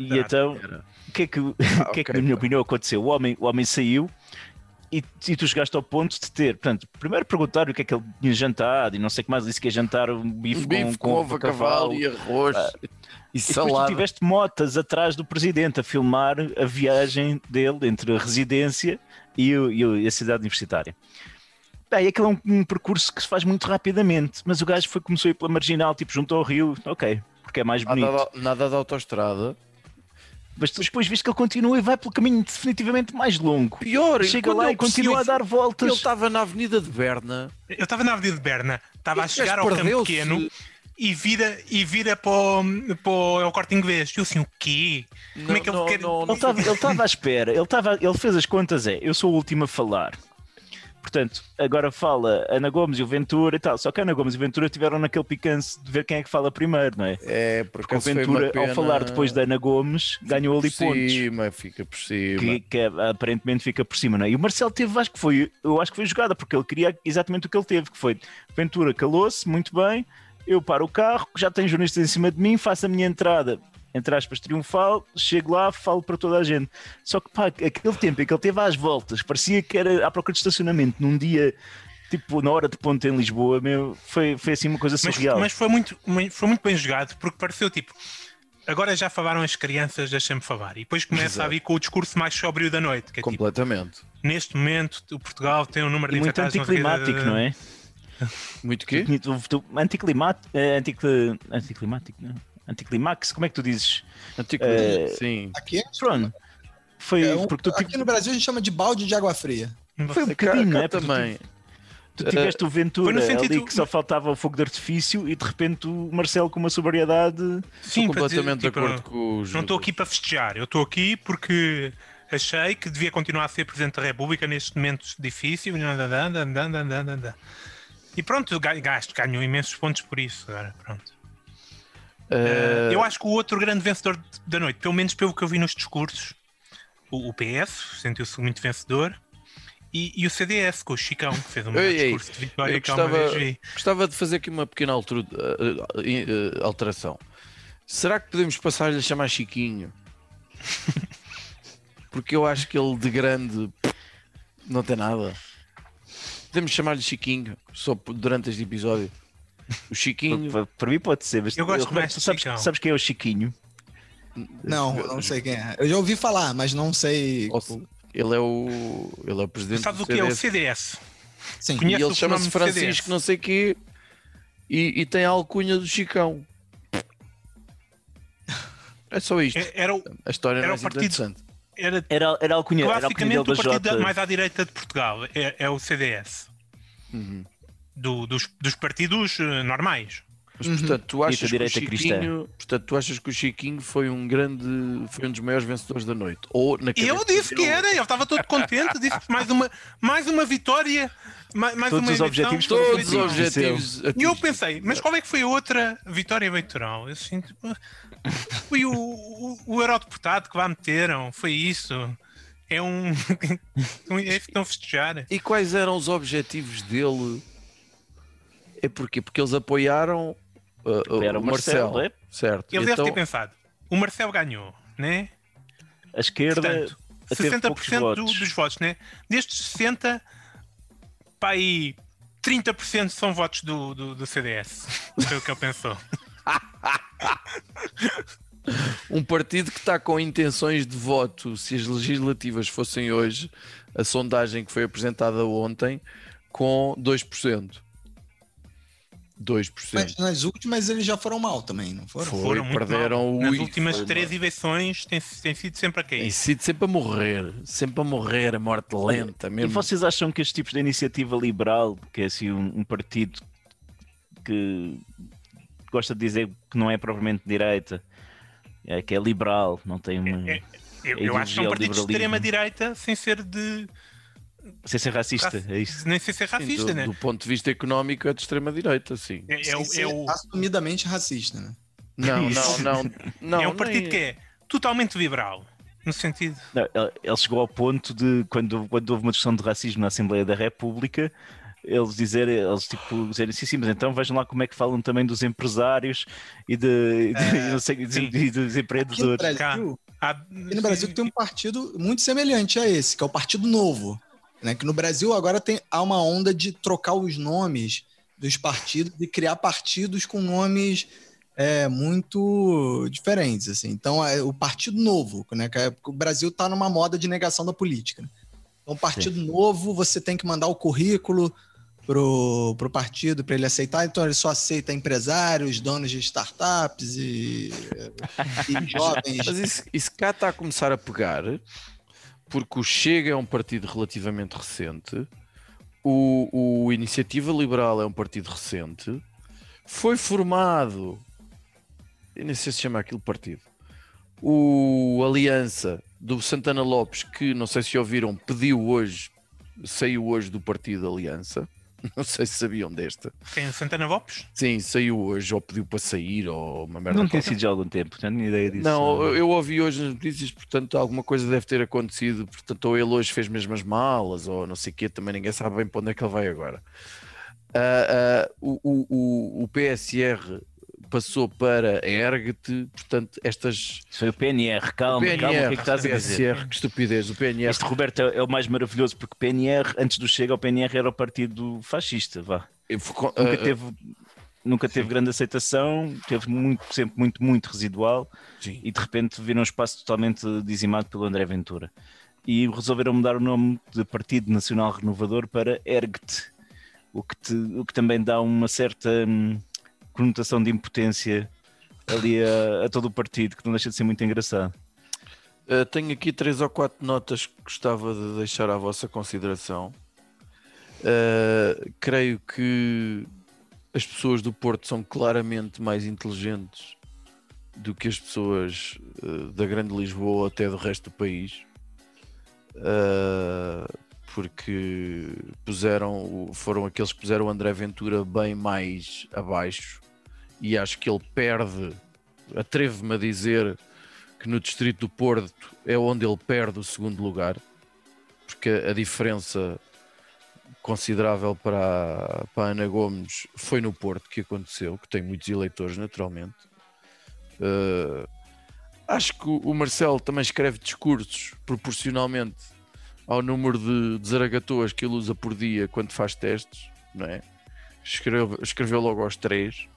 E então, Era. o que é que, o (laughs) que, é que na minha opinião, aconteceu? O homem, o homem saiu e, e tu chegaste ao ponto de ter, portanto, primeiro perguntar o que é que ele tinha jantado e não sei o que mais, disse que ia jantar um bife, Um bife com, ovo a cavalo e arroz Ah, e E depois tu salada. tiveste motas atrás do presidente a filmar a viagem dele entre a residência e o- e a cidade universitária. Bem, aquele é um, um percurso que se faz muito rapidamente, mas o gajo foi, começou a ir pela marginal, tipo junto ao rio, ok, porque é mais bonito. Nada, nada de autoestrada. Mas tu depois viste que ele continua e vai pelo caminho definitivamente mais longo. Pior, Chega lá e continua a dar voltas. Ele estava na Avenida de Berna. Eu estava na Avenida de Berna, estava a chegar ao campo pequeno e vira, e vira para o, para o, é o corte inglês. Eu assim, o quê? Como é que ele não, quer- não, Ele estava ele estava à espera, ele, estava, ele fez as contas, é, eu sou o último a falar. Portanto, agora fala Ana Gomes e o Ventura e tal. Só que Ana Gomes e o Ventura tiveram naquele picance de ver quem é que fala primeiro, não é? É, por Porque o Ventura, ao pena falar depois da Ana Gomes, ganhou ali por pontos. cima, fica por cima. Que, que é- aparentemente fica por cima, não é? E o Marcelo teve, acho que foi, eu acho que foi jogada, porque ele queria exatamente o que ele teve, que foi Ventura calou-se, muito bem, eu paro o carro, já tem jornalistas em cima de mim, faço a minha entrada, entre aspas, triunfal, chego lá, falo para toda a gente. Só que pá, aquele tempo em que ele teve às voltas, parecia que era à procura de estacionamento num dia, tipo, na hora de ponta em Lisboa, meu, foi, foi assim uma coisa Mas, surreal. mas foi, muito, foi muito bem jogado, porque pareceu tipo. Agora já falaram as crianças, deixem-me falar. E depois começa Exato. a vir com o discurso mais sóbrio da noite. Que é tipo, Completamente. neste momento, o Portugal tem um número E de muito infectados. não anticlimático, não é? Muito quê? Anticlimático, é, anticli- anticlimático, não? Anticlimax, como é que tu dizes? Antico... É, Sim. Aqui, é- Pronto. Foi é um- porque tu, aqui no Brasil a gente chama de balde de água fria. foi um bocadinho, é? Porque também. Tu, tu tiveste o Ventura Foi no sentido- ali que só faltava o fogo de artifício e de repente o Marcelo com uma sobriedade. Sim, para dizer, completamente tipo, de acordo com os. Não estou aqui para festejar, eu estou aqui porque achei que devia continuar a ser Presidente da República nestes momentos difíceis. E pronto, ga- gasto, ganho imensos pontos por isso. Agora, pronto. Eh, eu acho que o outro grande vencedor da noite, pelo menos pelo que eu vi nos discursos, o, o PS sentiu-se muito vencedor. E, e o CDS, com o Chicão, que fez um Ei, ei, discurso de vitória eu que alguma gostava-. Gostava de fazer aqui uma pequena eh, eh, alteração. Será que podemos passar-lhe a chamar Chiquinho? (laughs) Porque eu acho que ele de grande não tem nada. Podemos chamar-lhe Chiquinho só durante este episódio. O Chiquinho. Para, para mim pode ser, mas Eu gosto Roberto, mais tu sabes, sabes quem é o Chiquinho? Não, eu não sei quem é. Eu já ouvi falar, mas não sei. Ele é o. Ele é o presidente Sabes do o que é o CDS. Sim. E Conhece ele o chama-se Francisco, CDS? não sei quê, e, e tem a alcunha do Chicão. É só isto. É- Era, o- A história era não o é partido- interessante. era Era, era a alcunha, era a alcunha classicamente o partido mais à direita de Portugal. É, é o CDS. Uhum. Do- dos, dos partidos eh, normais. Mas portanto, tu achas que o direita cristã. Chiquinho, portanto, tu achas que o Chiquinho foi um grande, foi um dos maiores vencedores da noite? Ou na eu disse que era, eu estava todo contente, disse que mais uma, mais uma vitória, mais, mais Todos uma os objetivos Todos os objetivos. E eu pensei, mas qual é que foi a outra vitória eleitoral? Eu assim, tipo, foi o, o, o eurodeputado que lá meteram, foi isso. É um. (laughs) é estão a festejar. E quais eram os objetivos dele? É porquê? Porque eles apoiaram, uh, Era o Marcelo, Marcelo, é? certo? Ele então, deve ter pensado, o Marcelo ganhou, né? A esquerda Portanto, teve poucos 60% do- votos. dos votos, né? Destes 60, para aí 30% são votos do, do, do CDS. (laughs) Foi o que ele pensou. (laughs) um partido que está com intenções de voto, se as legislativas fossem hoje, a sondagem que foi apresentada ontem, com 2%. 2%. Mas nas últimas eles já foram mal também, não foram? Foi, Foram muito perderam mal. o Nas últimas foi três mal. eleições tem, tem sido sempre a Tem cair. sido sempre a morrer, sempre a morrer, a morte lenta E mesmo. vocês acham que estes tipos de iniciativa liberal, que é assim um, um partido que gosta de dizer que não é propriamente direita, é que é liberal, não tem uma, É- Eu, A eu acho que é um partido de extrema-direita sem ser de. Sem ser racista, é isso. nem sem ser Sim, racista, do, né? do ponto de vista económico é de extrema-direita, sim. É, é, ser é o- assumidamente racista, né? Não, Isso. não, não. (laughs) não é um partido nem- que é totalmente liberal. No sentido. Não, ele- chegou ao ponto de, quando, quando houve uma discussão de racismo na Assembleia da República, eles dizerem, eles tipo, dizerem sim, sim, mas então vejam lá como é que falam também dos empresários e, de, de- É, não sei, e sim. de- e dos Aqui no empreendedores. Brasil, Há- aqui no Brasil tem um partido muito semelhante a esse, que é o Partido Novo. Né? Que no Brasil agora tem, há uma onda de trocar os nomes dos partidos e criar partidos com nomes é, muito diferentes. Assim. Então, é o Partido Novo, né? que é- o Brasil está numa moda de negação da política. né? Então, Partido Novo, você tem que mandar o currículo pro, pro partido para ele aceitar, então ele só aceita empresários, donos de startups e, e (laughs) jovens. Mas isso, isso cá está a começar a pegar, porque o Chega é um partido relativamente recente, o, o Iniciativa Liberal é um partido recente, foi formado, eu nem sei se chama aquilo partido, o Aliança do Santana Lopes, que não sei se ouviram, pediu hoje, saiu hoje do partido Aliança. (laughs) Não sei se sabiam desta. Quem? Santana Lopes? Sim, saiu hoje, ou pediu para sair, ou uma merda. Não tem sido já há algum tempo, não tenho ideia disso. Não, eu ouvi hoje nas notícias, portanto, alguma coisa deve ter acontecido. Portanto, ou ele hoje fez mesmo as malas, ou não sei o quê, também ninguém sabe bem para onde é que ele vai agora. Ah, o, o, o, o PSR passou para a ERGT, portanto, estas. Foi o PNR, calma, calma, o que é que estás a dizer? PSR, que estupidez, o PNR. Este Roberto é é o mais maravilhoso porque o PNR, antes do Chega, o PNR era o partido fascista, vá. Nunca Ah, teve, nunca teve grande aceitação, teve muito, sempre muito, muito residual sim. e de repente viram um espaço totalmente dizimado pelo André Ventura. E resolveram mudar o nome de Partido Nacional Renovador para ERGT, o que, te- o que também dá uma certa hum, conotação de impotência ali a, a todo o partido, que não deixa de ser muito engraçado. Uh, tenho aqui três ou quatro notas que gostava de deixar à vossa consideração. Uh, creio que as pessoas do Porto são claramente mais inteligentes do que as pessoas uh, da Grande Lisboa até do resto do país. Uh, porque puseram, foram aqueles que puseram o André Ventura bem mais abaixo e acho que ele perde, atrevo-me a dizer que no Distrito do Porto é onde ele perde o segundo lugar, porque a diferença considerável para, para Ana Gomes foi no Porto que aconteceu, que tem muitos eleitores naturalmente. Uh, acho que o Marcelo também escreve discursos proporcionalmente ao número de, de zaragatoas que ele usa por dia quando faz testes, não é? Escreve, escreveu logo aos três.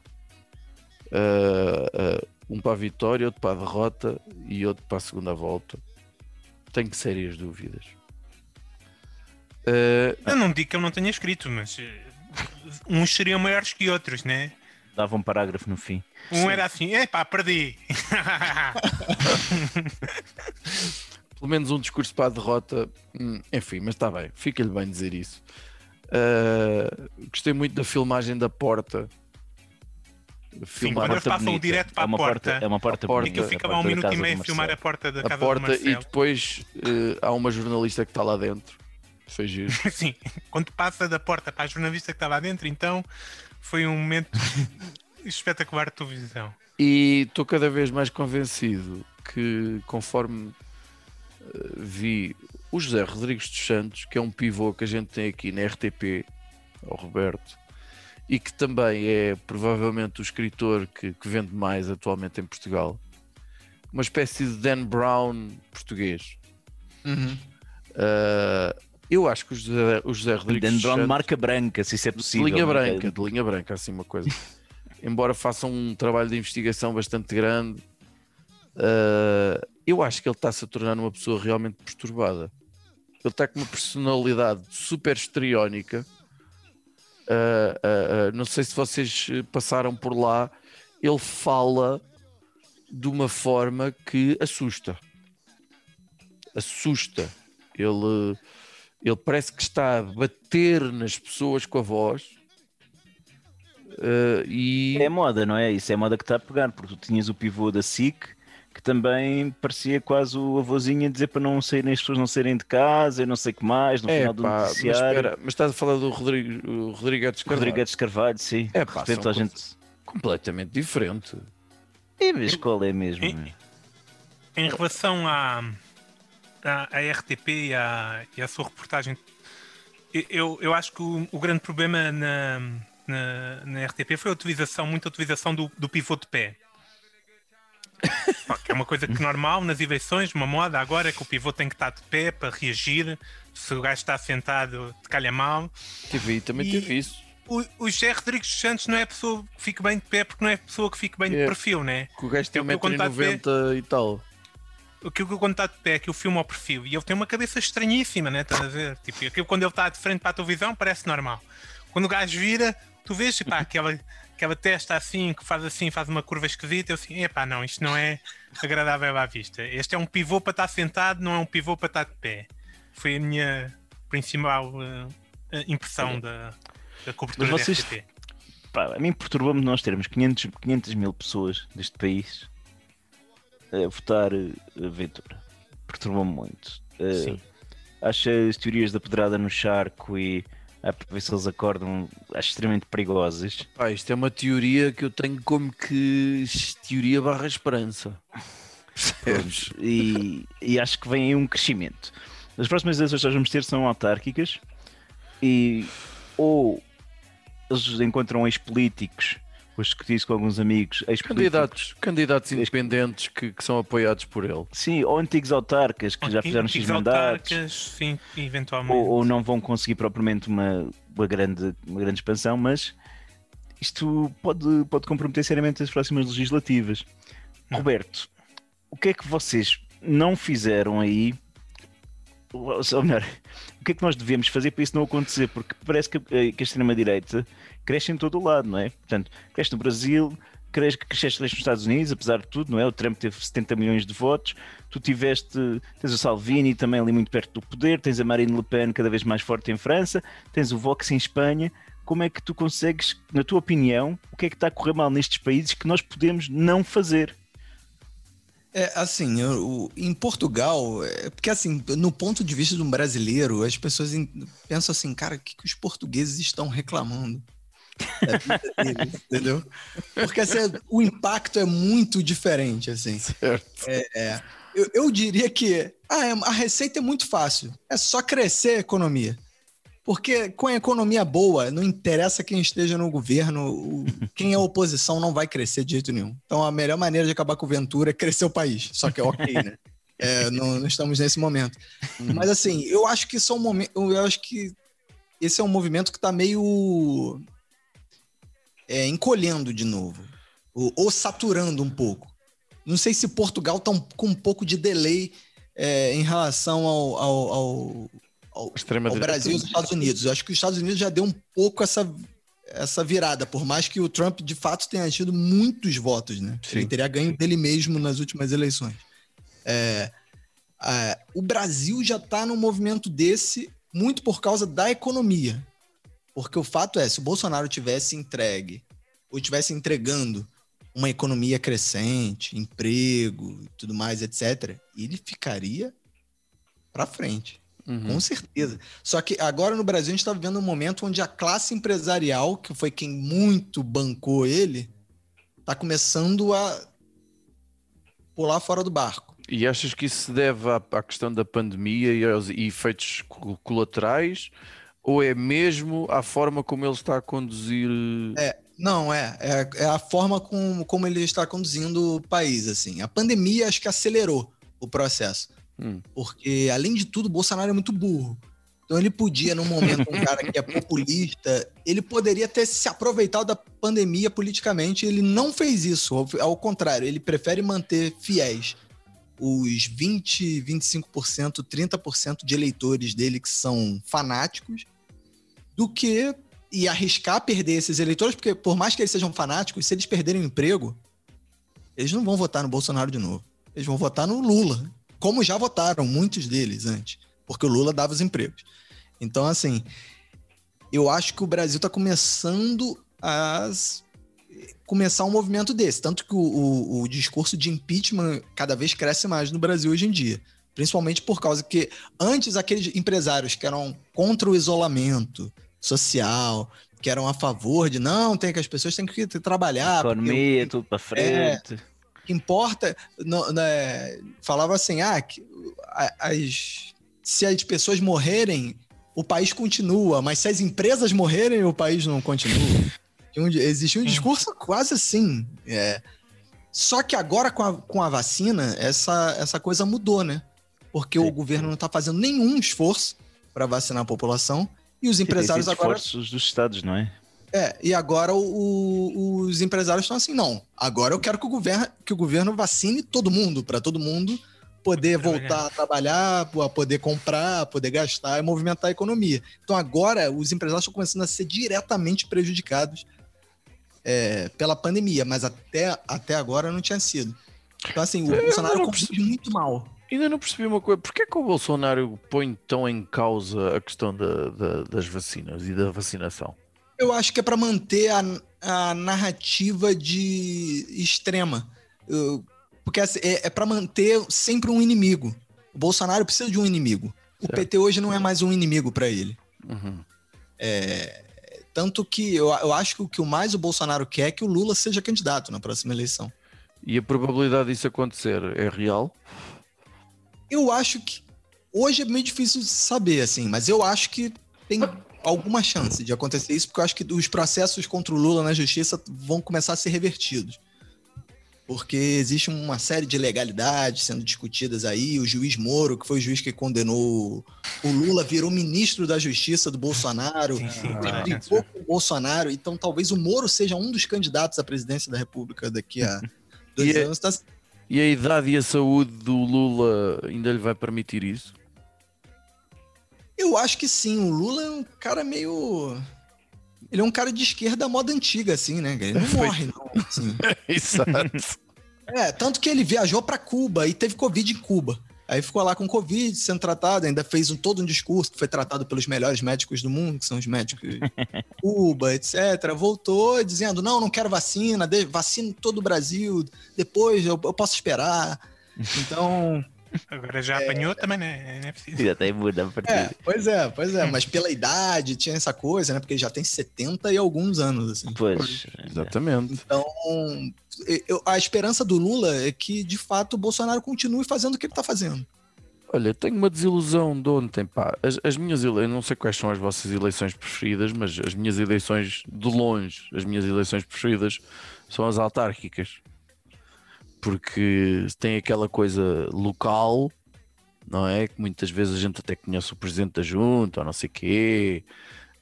Uh, uh, um para a vitória, outro para a derrota e outro para a segunda volta. Tenho sérias dúvidas. Uh, Eu não digo que eu não tenha escrito, mas eh, uns seriam maiores que outros, né? Dava um parágrafo no fim. Um era assim, epá, perdi. (laughs) pelo menos um discurso para a derrota, hum, enfim, mas está bem, fica-lhe bem dizer isso. Uh, gostei muito da filmagem da porta. Filmar quando eles passam bonita. direto para é a uma porta. É uma porta A porta. E que eu bonita, ficava a um porta minuto e meio a filmar a porta da a casa porta do e Marcelo. depois uh, há uma jornalista que está lá dentro. Foi giro. (laughs) Sim, quando passa da porta para a jornalista que estava lá dentro, então foi um momento (laughs) espetacular de televisão. E estou cada vez mais convencido que, conforme vi o José Rodrigues dos Santos, que é um pivô que a gente tem aqui na RTP, o Roberto, e que também é provavelmente o escritor que, que vende mais atualmente em Portugal, uma espécie de Dan Brown português. Uhum. Eh, eu acho que o José, o José Rodrigues Dan dos Brown Santos- marca branca, se isso é de possível. linha não é? branca, de linha branca, assim uma coisa. (laughs) Embora faça um trabalho de investigação bastante grande, eh, eu acho que ele está-se a tornar uma pessoa realmente perturbada. Ele está com uma personalidade super estriónica. Eh, eh, eh, não sei se vocês eh, passaram por lá. Ele fala de uma forma que assusta. Assusta. Ele, ele parece que está a bater nas pessoas com a voz. Eh, e É moda, não é? Isso é moda que está a pegar, porque tu tinhas o pivô da SIC que também parecia quase o avôzinho a dizer para não saírem, as pessoas não saírem de casa e não sei o que mais, no é, final do pá, mas, noticiário. espera, mas estás a falar do Rodrigo, o Rodrigues Carvalho. Rodrigues Carvalho, sim. É, de pá, repente são a gente. completamente diferente. E vês qual é mesmo? Em- Em relação à, à, à RTP e à, e à sua reportagem, eu, eu acho que o, o grande problema na, na, na RTP foi a utilização, muita utilização do, do pivô de pé. É uma coisa que normal nas eleições, uma moda agora é que o pivô tem que estar de pé para reagir. Se o gajo está sentado, te calha mal. TV também E- teve isso. O, o José Rodrigues dos Santos não é a pessoa que fique bem de pé porque não é a pessoa que fique bem de É. perfil, né? Que o gajo tem É o eu a 1,90m e tal. aquilo que eu conto de pé é que o filme ao perfil e ele tem uma cabeça estranhíssima, né? Estás a ver? Tipo, aquilo quando ele está de frente para a televisão parece normal. Quando o gajo vira, tu vês pá, (laughs) aquela, aquela testa assim, que faz assim, faz uma curva esquisita. Eu assim, epá, não, isto não é agradável à vista. Este é um pivô para estar sentado, não é um pivô para estar de pé. Foi a minha principal eh, eh, impressão da, da cobertura Mas vocês- da RTP. pá, a mim perturba-me nós termos 500, 500 mil pessoas deste país a votar eh, a Ventura. Perturba-me muito. Eh, Sim. acho as teorias da pedrada no charco e a ver se eles acordam acho extremamente perigosas. Pá, isto é uma teoria que eu tenho como que teoria barra esperança. Percebes? e, e acho que vem aí um crescimento. As próximas eleições que nós vamos ter são autárquicas e ou eles encontram ex-políticos, hoje discuti isso com alguns amigos, Candidatos, candidatos independentes que, que são apoiados por ele. sim, ou antigos autarcas que já fizeram X mandatos, autarcas, Sim, eventualmente. ou, ou não vão conseguir propriamente uma, uma, grande, uma grande expansão, mas isto pode, pode comprometer seriamente as próximas legislativas. Roberto, o que é que vocês não fizeram aí? Ou ou melhor, o que é que nós devemos fazer para isso não acontecer? Porque parece que, a- que a extrema-direita cresce em todo o lado, não é? Portanto, cresce no Brasil, cresce, cresceste nos Estados Unidos, apesar de tudo, não é? O Trump teve 70 milhões de votos, tu tiveste, tens o Salvini também ali muito perto do poder, tens a Marine Le Pen cada vez mais forte em França, tens o Vox em Espanha. Como é que tu consegues, na tua opinião, o que é que está a correr mal nestes países que nós podemos não fazer? É, assim, eu- em Portugal, é, porque assim, no ponto de vista de um brasileiro, as pessoas pensam assim, cara, o que, que os portugueses estão reclamando? Da vida deles, (laughs) entendeu? Porque assim, o impacto é muito diferente, assim. Certo. É, eu, eu diria que ah, é- a receita é muito fácil, é só crescer a economia. Porque com a economia boa, não interessa quem esteja no governo, quem é oposição não vai crescer de jeito nenhum. Então a melhor maneira de acabar com o Ventura é crescer o país. Só que é ok, né? É, não, não estamos nesse momento. Mas assim, eu acho que isso é um momento. Eu acho que esse é um movimento que está meio é, encolhendo de novo. Ou, ou saturando um pouco. Não sei se Portugal está com um pouco de delay é, em relação ao, ao, ao, ao- ao Brasil e os Estados Unidos. Eu acho que os Estados Unidos já deu um pouco essa, essa virada, por mais que o Trump de fato tenha tido muitos votos, né? Sim. Ele teria ganho dele mesmo nas últimas eleições. É, é, o Brasil já está num movimento desse muito por causa da economia. Porque o fato é, se o Bolsonaro tivesse entregue, ou tivesse entregando uma economia crescente, emprego e tudo mais, etc., ele ficaria para frente. Uhum. Com certeza. Só que agora no Brasil a gente está vivendo um momento onde a classe empresarial, que foi quem muito bancou ele, está começando a pular fora do barco. E achas que isso se deve à, à questão da pandemia e aos e efeitos co- colaterais? Ou é mesmo à forma como ele está a conduzir? É, não, é, é, é a forma como, como ele está conduzindo o país, assim. A pandemia acho que acelerou o processo. Hum. Porque, além de tudo, o Bolsonaro é muito burro. Então ele podia, num momento, um cara que é populista, ele poderia ter se aproveitado da pandemia politicamente. Ele não fez isso. Ao, ao contrário, ele prefere manter fiéis os 20, 25%, 30% de eleitores dele que são fanáticos, do que e arriscar perder esses eleitores, porque por mais que eles sejam fanáticos, se eles perderem o emprego, eles não vão votar no Bolsonaro de novo. Eles vão votar no Lula, como já votaram muitos deles antes, porque o Lula dava os empregos. Então, assim, eu acho que o Brasil está começando a começar um movimento desse. Tanto que o, o, o discurso de impeachment cada vez cresce mais no Brasil hoje em dia. Principalmente por causa que antes aqueles empresários que eram contra o isolamento social, que eram a favor de não, tem que as pessoas têm que trabalhar. porque Economia, tudo para frente. o que importa, não- né, falava assim, ah, que a- as, se as pessoas morrerem, o país continua, mas se as empresas morrerem, o país não continua. Um- Existia um discurso quase assim. é. Só que agora com a, com a vacina, essa, essa coisa mudou, né? Porque o governo não está fazendo nenhum esforço para vacinar a população e os empresários agora esforços dos Estados, não é? é, e agora o- o- os empresários estão assim, não. Agora eu quero que o governo, que o governo vacine todo mundo, para todo mundo poder Trabalhar. voltar a trabalhar, a poder comprar, a poder gastar e movimentar a economia. Então agora os empresários estão começando a ser diretamente prejudicados é, pela pandemia, mas até, até agora não tinha sido. Então assim, o Eu Bolsonaro não conduz muito mal. Ainda não percebi uma coisa. Porquê que o Bolsonaro põe tão em causa a questão da- da- das vacinas e da vacinação? Eu acho que é para manter a, a narrativa de extrema. Eu- porque assim, é, é para manter sempre um inimigo. O Bolsonaro precisa de um inimigo. O Certo. PT hoje não é mais um inimigo para ele. Uhum. Tanto que eu, eu acho que o que mais o Bolsonaro quer é que o Lula seja candidato na próxima eleição. E a probabilidade disso acontecer é real? Eu acho que hoje é meio difícil saber, assim, mas eu acho que tem alguma chance de acontecer isso, porque eu acho que os processos contra o Lula na justiça vão começar a ser revertidos. Porque existe uma série de ilegalidades sendo discutidas aí. O juiz Moro, que foi o juiz que condenou o Lula, virou ministro da Justiça do Bolsonaro. Brigou com o Bolsonaro. Então, talvez o Moro seja um dos candidatos à presidência da República daqui a (laughs) dois E é- anos. Tá- E a idade e a saúde do Lula ainda lhe vai permitir isso? Eu acho que sim. O Lula é um cara meio. Ele é um cara de esquerda moda antiga, assim, né? Ele não (laughs) morre, não. assim. (laughs) Exato. É, tanto que ele viajou pra Cuba e teve Covid em Cuba. Aí ficou lá com Covid, sendo tratado, ainda fez um, todo um discurso que foi tratado pelos melhores médicos do mundo, que são os médicos de (laughs) Cuba, etc. Voltou dizendo: não, não quero vacina, vacina todo o Brasil, depois eu, eu posso esperar. Então, Agora já apanhou também, né? Não é preciso. Já tem muda a partir. é, pois é, pois é, mas pela idade tinha essa coisa, né? Porque ele já tem 70 e alguns anos, assim. Pois. Exatamente. Então, eu- a esperança do Lula é que, de fato, o Bolsonaro continue fazendo o que ele tá fazendo. Olha, tenho uma desilusão de ontem, pá. As, as minhas eleições, não sei quais são as vossas eleições preferidas, mas as minhas eleições, de longe, as minhas eleições preferidas são as autárquicas. Porque tem aquela coisa local, não é? Que muitas vezes a gente até conhece o presidente da junta, ou não sei quê.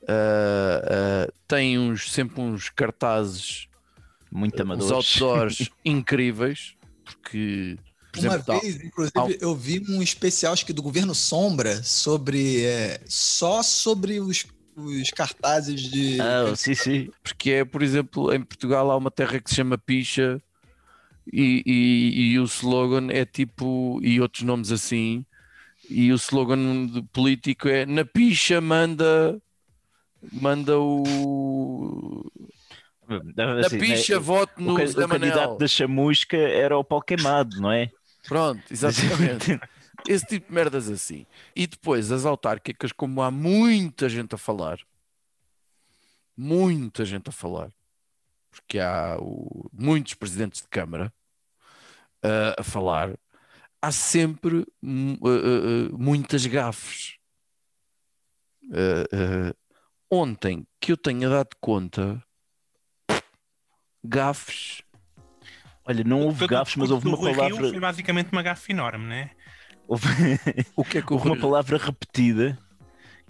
Ah, ah, tem uns, sempre uns cartazes, Muito uns amadores. outdoors (laughs) incríveis, porque, por Uma exemplo, tá- vez, inclusive, ao- eu vi um especial, acho que do Governo Sombra, sobre. é, só sobre os, os cartazes de. Ah, sim, sim. porque é, por exemplo, em Portugal há uma terra que se chama Picha e, e- e o slogan é tipo, e outros nomes assim, e o slogan político é na Picha manda manda o na assim, Picha né? voto O, no Zé o candidato Manel. da chamusca era o pau queimado, não é? Pronto, exatamente. Esse tipo de merdas assim. E depois as autárquicas, como há muita gente a falar, muita gente a falar, porque há o- muitos presidentes de Câmara ah, a falar, há sempre ah, muitas gafes. Ontem que eu tenha dado conta, gafes. Olha, não houve gafes, mas houve uma Rui Rio palavra. Foi basicamente uma gafe enorme, né? Houve, (laughs) O que é que houve uma palavra repetida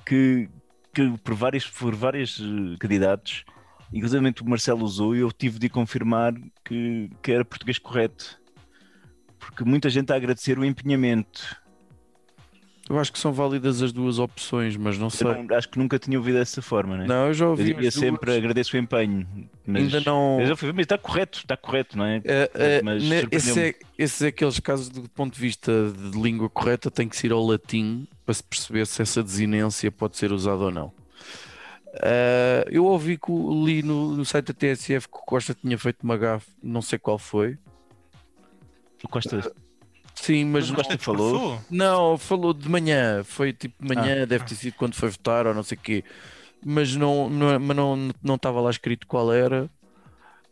que, que por vários por vários eh, candidatos, inclusive o Marcelo usou, e eu tive de confirmar que, que era português correto. Porque muita gente a agradecer o empenhamento. Eu acho que são válidas as duas opções, mas não Eu sei. não- acho que nunca tinha ouvido dessa forma, né? Não, eu já eu ouvi diria as sempre agradeço o empenho. Mas, Ainda não. mas eu fui, mas está correto, está correto, não é? É, mas ne- esse, é, esse é aqueles casos do ponto de vista de língua correta, tem que se ir ao latim para se perceber se essa desinência pode ser usada ou não. Ah, eu ouvi que o- li no, no site da TSF que o Costa tinha feito uma gafe, não sei qual foi. O Costa Sim, mas não, Costa falou. Passou. não, falou de manhã, foi tipo de manhã, deve ter sido quando foi votar ou não sei o quê. Mas não não mas não não estava lá escrito qual era.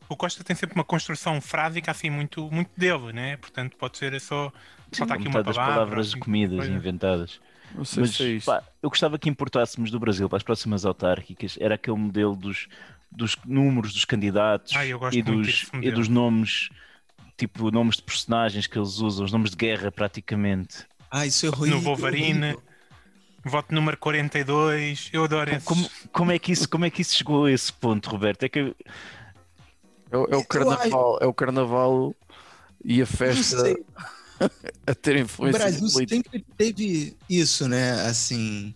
O Costa tem sempre uma construção frásica assim muito, muito dele, né? Portanto, pode ser só. Falta aqui uma metade das palavra. palavras assim, comidas coisa. inventadas. Não sei Mas se é isso. pá, eu gostava que importássemos do Brasil para as próximas autárquicas. Era aquele modelo dos, dos números dos candidatos Ah, eu gosto e, dos, e dos nomes, tipo nomes de personagens que eles usam, os nomes de guerra praticamente. Ah, isso é horrível. No Wolverine. Voto número 42. Eu adoro esse. Como, como, é que isso, como é que isso chegou a esse ponto, Roberto? É que eu- É, o- é o carnaval, é o carnaval e a festa. (laughs) a ter O influência Brasil política. sempre teve isso, né? Assim.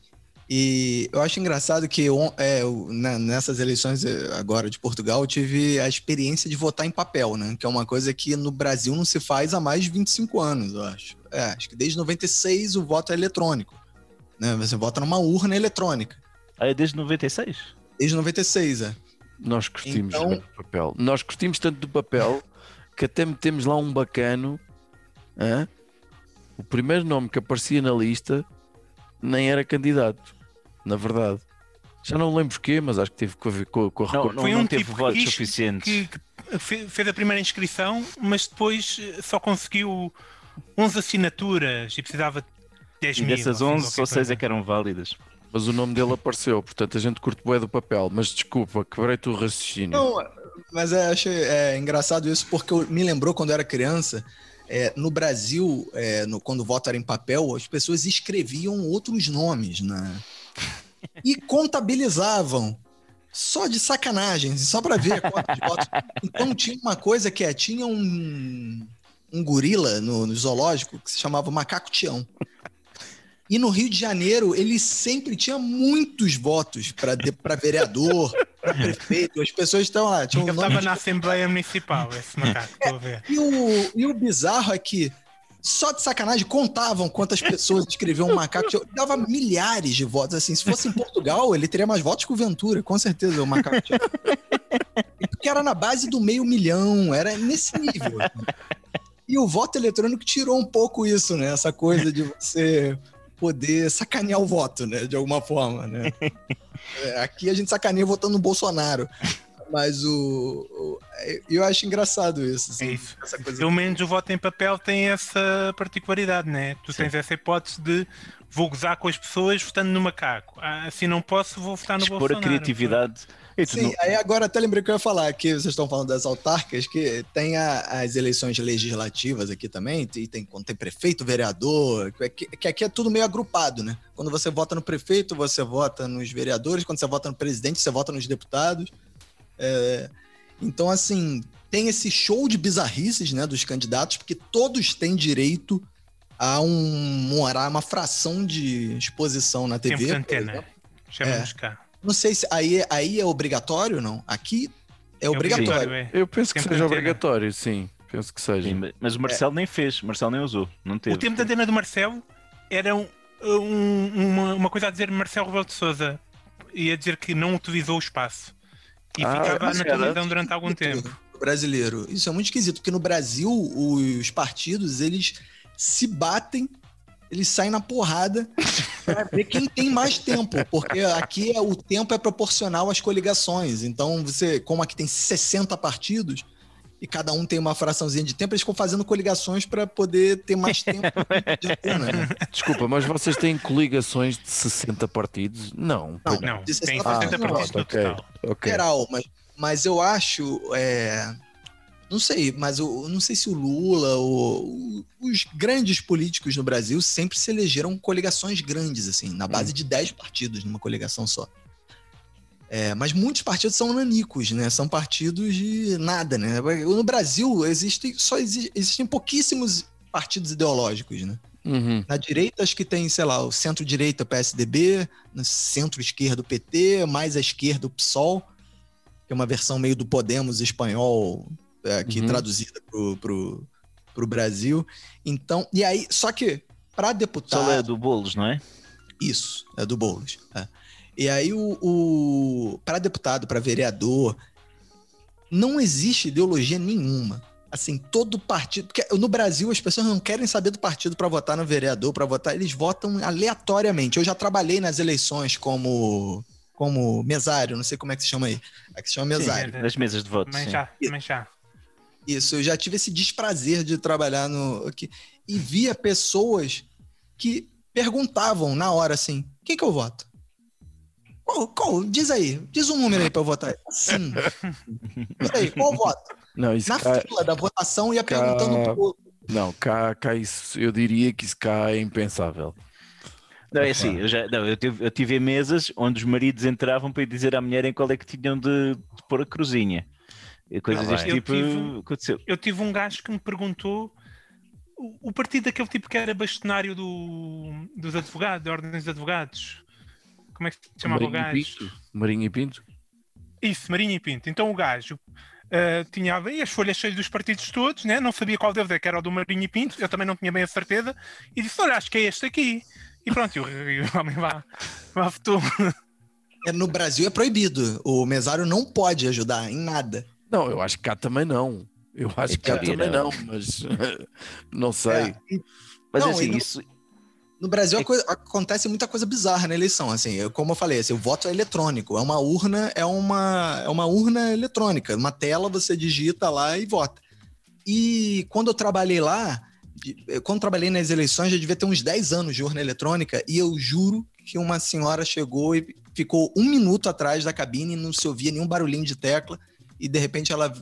E eu acho engraçado que é, o- nessas eleições eh, agora de Portugal, eu tive a experiência de votar em papel, né? Que é uma coisa que no Brasil não se faz há mais de 25 anos, eu acho. É, acho que desde 96 o voto é eletrônico. Né? Você vota numa urna eletrônica. ah, é desde 96. Desde 96, é. Nós curtimos Então- do papel. Nós curtimos tanto do papel que até metemos lá um bacano. Hã? O primeiro nome que aparecia na lista nem era candidato, na verdade. Já não lembro porquê, mas acho que teve a ver com, com a Não, não, Foi não um teve tipo votos suficientes. que, que fe- fez a primeira inscrição, mas depois eh, só conseguiu 11 assinaturas e precisava de 10 E mil. dessas ou 11, assim, só qualquer 6 é que eram válidas. Mas o nome dele apareceu, portanto a gente curte bué do papel. Mas desculpa, quebrei-te o raciocínio. Não, mas eu acho é, engraçado isso porque me lembrou quando eu era criança. É, no Brasil, é, no- quando o voto era em papel, as pessoas escreviam outros nomes, né? E contabilizavam. Só de sacanagem, só para ver quantos votos. Então tinha uma coisa que é, tinha um, um gorila no, no zoológico que se chamava macaco Tião. E no Rio de Janeiro, ele sempre tinha muitos votos para vereador, (laughs) para prefeito. As pessoas estão lá, tinham Ele um nome estava na Assembleia Municipal, esse macaco, estou a ver. e o, e o bizarro é que, só de sacanagem, contavam quantas pessoas escreviam um macaco. Tinha- Dava milhares de votos. Assim, se fosse em Portugal, ele teria mais votos que o Ventura, com certeza, o macaco. tinha. Porque era na base do meio milhão, era nesse nível. assim. E o voto eletrônico tirou um pouco isso, né? Essa coisa de você poder sacanear o voto, né? De alguma forma, né? (laughs) É, Aqui a gente sacaneia votando no Bolsonaro. Mas o, o- eu acho engraçado isso. assim, É isso. Essa coisa Pelo menos o voto em papel tem essa particularidade, né? Tu tens essa hipótese de vou gozar com as pessoas votando no macaco. Ah, se não posso, vou votar no Expor a Bolsonaro. criatividade. E tu Sim, não- aí agora até lembrei que eu ia falar que vocês estão falando das autárquicas, que tem a- as eleições legislativas aqui também, e tem, quando tem prefeito, vereador, que, que- que aqui é tudo meio agrupado, né? Quando você vota no prefeito, você vota nos vereadores, quando você vota no presidente, você vota nos deputados. É, então, assim, tem esse show de bizarrices, né, dos candidatos, porque todos têm direito a um, uma, uma fração de exposição na TV. Tempo de antena. exemplo. Chamamos cá. Não sei se aí, aí é obrigatório ou não. Aqui é obrigatório. é. Eu penso que Tempo seja antena. obrigatório, sim. Penso que seja. Sim, mas o Marcelo nem fez, o Marcelo nem usou, não teve. O tempo de antena do Marcelo era um- um- uma, uma coisa a dizer Marcelo Rebelo de Souza. Ia dizer que não utilizou o espaço. E Ah, ficava na televisão durante algum tempo. brasileiro. Isso é muito esquisito, porque no Brasil os partidos eles se batem, eles saem na porrada para ver quem tem mais tempo, porque aqui é, o tempo é proporcional às coligações. Então você, como aqui tem 60 partidos e cada um tem uma fraçãozinha de tempo, eles ficam fazendo coligações para poder ter mais tempo (laughs) de antena. né? Desculpa, mas vocês têm coligações de 60 partidos? Não. Não, de tem 60 60 não, partidos no ok. total. Ok. geral, mas, mas eu acho. é, não sei, mas eu não sei se o Lula, o- o- os grandes políticos no Brasil sempre se elegeram coligações grandes, assim, na base de 10 partidos numa coligação só. É, mas muitos partidos são nanicos, né? São partidos de nada, né? No Brasil existem, só exi- existem pouquíssimos partidos ideológicos, né? Uhum. Na direita, acho que tem, sei lá, o centro-direita PSDB, no centro-esquerda o PT, mais à esquerda o PSOL, que é uma versão meio do Podemos espanhol, aqui Uhum. traduzida pro, pro, pro Brasil. Então, e aí, só que para deputado. Só é do Boulos, não é? Isso, é do Boulos. é. E aí, o, o para deputado, para vereador, não existe ideologia nenhuma. Assim, todo partido. Porque no Brasil as pessoas não querem saber do partido para votar no vereador, para votar, eles votam aleatoriamente. Eu já trabalhei nas eleições como como mesário, não sei como é que se chama aí. Aqui se chama mesário. Sim, Nas mesas de voto. Sim. mas já. Isso, eu já tive esse desprazer de trabalhar no aqui e via pessoas que perguntavam na hora assim: quem que eu voto? Qual, qual? Diz aí, diz um número aí pra eu votar. Sim. Diz aí, qual voto? Não, isso Na cá, fila da votação ia cá- perguntando pro outro. não, cá, cá isso, eu diria que isso cá é impensável. Não, é assim, eu, já, não, eu, tive, eu tive mesas onde os maridos entravam para dizer à mulher em qual é que tinham de, de pôr a cruzinha. E coisas Ah, deste bem. Eu tipo tive- aconteceu. Eu tive um gajo que me perguntou o, o partido daquele tipo que era bastonário do, dos advogados, da Ordem dos Advogados. Como é que se chamava o Marinho e gajo? Pinto. Marinho e Pinto? Isso, Marinho e Pinto. Então o gajo ah, tinha aí as folhas cheias dos partidos todos, né? não sabia qual deles é que era o do Marinho e Pinto, eu também não tinha bem a certeza, e disse: Olha, acho que é este aqui. E pronto, e o, e o homem lá, lá votou. É, no Brasil é proibido. O mesário não pode ajudar em nada. Não, eu acho que cá também não. Eu acho É que cá também não. não, mas (laughs) não sei. É, Mas Não, assim, não- isso, No Brasil a coisa- acontece muita coisa bizarra na eleição, assim, eu- como eu falei, assim, o voto é eletrônico, é uma urna, é uma, é uma urna eletrônica, uma tela você digita lá e vota. E quando eu trabalhei lá, eu- quando trabalhei nas eleições, já devia ter uns 10 anos de urna eletrônica, e eu juro que uma senhora chegou e ficou um minuto atrás da cabine e não se ouvia nenhum barulhinho de tecla, e de repente ela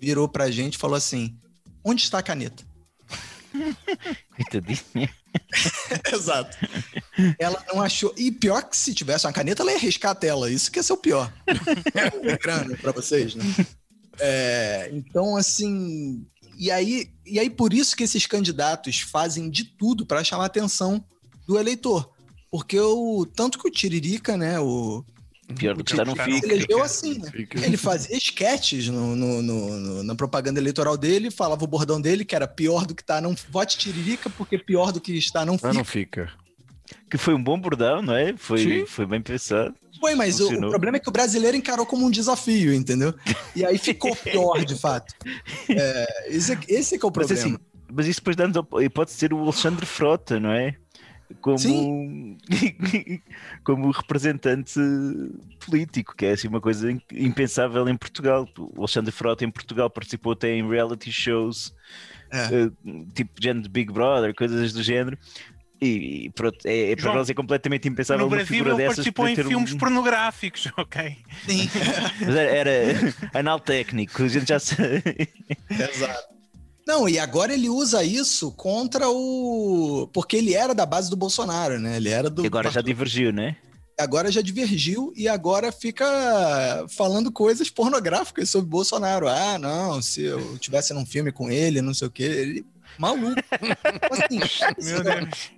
virou pra gente e falou assim, onde está a caneta? (laughs) coitadinha. (laughs) Exato. Ela não achou. E pior que se tivesse uma caneta, ela ia riscar a tela. Isso que ia ser o pior. (laughs) É grana pra vocês, né? É, então, assim. E aí, e aí, por isso que esses candidatos fazem de tudo para chamar a atenção do eleitor. Porque o. Tanto que o Tiririca, né? O, Pior do que está, não Tiririca fica. não elegeu assim, né? Fica- Ele fazia esquetes no, no- no- no- na propaganda eleitoral dele, falava o bordão dele, que era pior do que tá, não vote Tiririca, porque pior do que está não Ah, fica. não fica. Que foi um bom bordão, não é? Foi, Sim. foi bem pensado. Foi, mas o, o problema é que o brasileiro encarou como um desafio, entendeu? E aí ficou (laughs) pior, de fato. É, esse, é, esse é que é o Mas problema. assim, mas isso depois dá-nos a hipótese de ser o Alexandre Frota, não é? Como, (laughs) como representante político, que é assim uma coisa im- impensável em Portugal. O Alexandre Frota em Portugal participou até em reality shows, É. eh, tipo género de Big Brother, coisas do género. E, e pronto, é, é, para João, nós é completamente impensável No uma Brasil figura ele dessas participou em ter um- filmes pornográficos, (laughs) ok? Sim, (laughs) Mas era, era anal técnico, a gente já sabe. exato. Não, e agora ele usa isso contra o. Porque ele era da base do Bolsonaro, né? Ele era do. E agora já divergiu, né? agora já divergiu e agora fica falando coisas pornográficas sobre Bolsonaro. Ah, não, se eu tivesse num filme com ele, não sei o quê. Ele... Maluco. (laughs) assim, Meu Deus.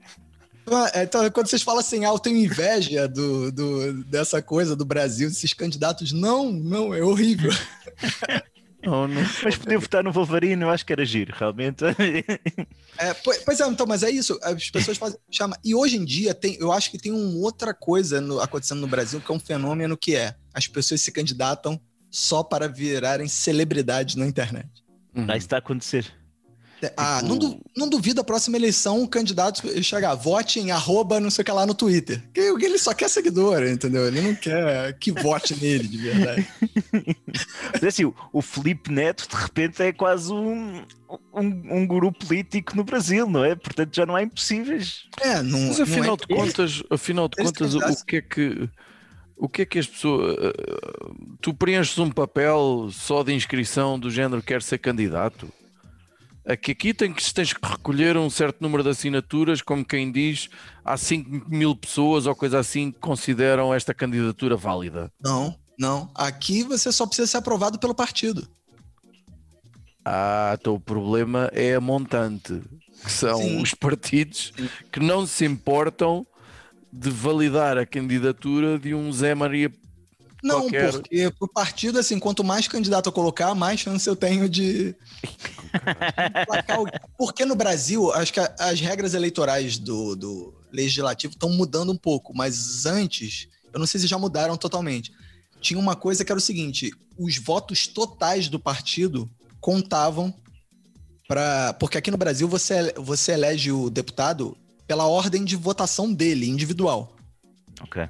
Então, quando vocês falam assim, ah, eu tenho inveja do, do- dessa coisa do Brasil, desses candidatos, não, não, é horrível. (laughs) Não, não. Mas poder votar no Wolverine, eu acho que era giro, realmente. (laughs) É, pois, pois é, então, mas é isso, as pessoas fazem, chama, e hoje em dia tem, eu acho que tem uma outra coisa no- acontecendo no Brasil, que é um fenômeno que é, as pessoas se candidatam só para virarem celebridades na internet. Uhum. Ah, isso está a acontecer. Ah, Tipo- não, du- não duvida a próxima eleição o candidato chegar, vote em arroba não sei o que lá no Twitter. Que ele só quer seguidor, entendeu? Ele não quer que vote nele de verdade. Mas é assim, o, o Felipe Neto, de repente, é quase um, um, um guru político no Brasil, não é? Portanto, já não há impossíveis. É, não, Mas não afinal é- de contas, afinal de contas, o, o que é que o que é que as pessoas eh, tu preenches um papel só de inscrição do género quer ser candidato? Aqui, aqui tem que, tens que recolher um certo número de assinaturas, como quem diz, há 5 mil pessoas ou coisa assim que consideram esta candidatura válida. Não, não. Aqui você só precisa ser aprovado pelo partido. Ah, então o problema é a montante, que são Sim. os partidos que não se importam de validar a candidatura de um Zé Maria Não, Qualquer- porque pro partido, assim, quanto mais candidato eu colocar, mais chance eu tenho de. Porque no Brasil, acho que as regras eleitorais do, do legislativo estão mudando um pouco, mas antes, eu não sei se já mudaram totalmente. Tinha uma coisa que era o seguinte: os votos totais do partido contavam para. Porque aqui no Brasil você, você elege o deputado pela ordem de votação dele, individual Ok.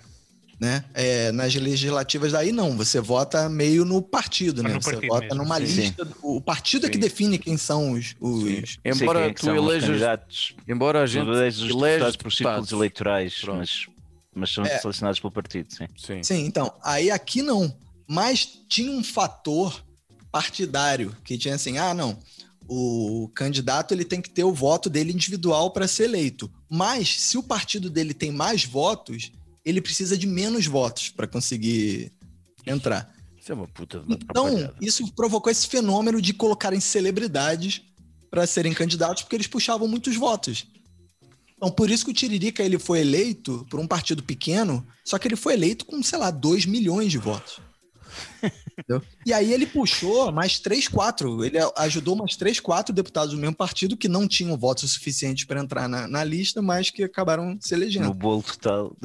Né? É, nas legislativas daí não, você vota meio no partido, né? no Você partido vota mesmo, numa sim. lista. O partido é que Sim. define quem são os. os... Embora tu elejas, candidatos, embora a gente deputados por círculos eleitorais, Pronto. mas, mas são É. selecionados pelo partido, sim. Sim. Sim, então. Aí aqui não. Mas tinha um fator partidário que tinha assim: ah, não. O candidato ele tem que ter o voto dele individual para ser eleito. Mas se o partido dele tem mais votos, ele precisa de menos votos para conseguir entrar. Isso é uma puta uma Então, isso provocou esse fenômeno de colocarem celebridades para serem candidatos, porque eles puxavam muitos votos. Então, por isso que o Tiririca ele foi eleito por um partido pequeno, só que ele foi eleito com, sei lá, 2 milhões de votos. (laughs) Entendeu? E aí ele puxou mais três, quatro. Ele ajudou mais três, quatro deputados do mesmo partido que não tinham votos suficientes para entrar na, na lista, mas que acabaram se No elegendo. bolo total.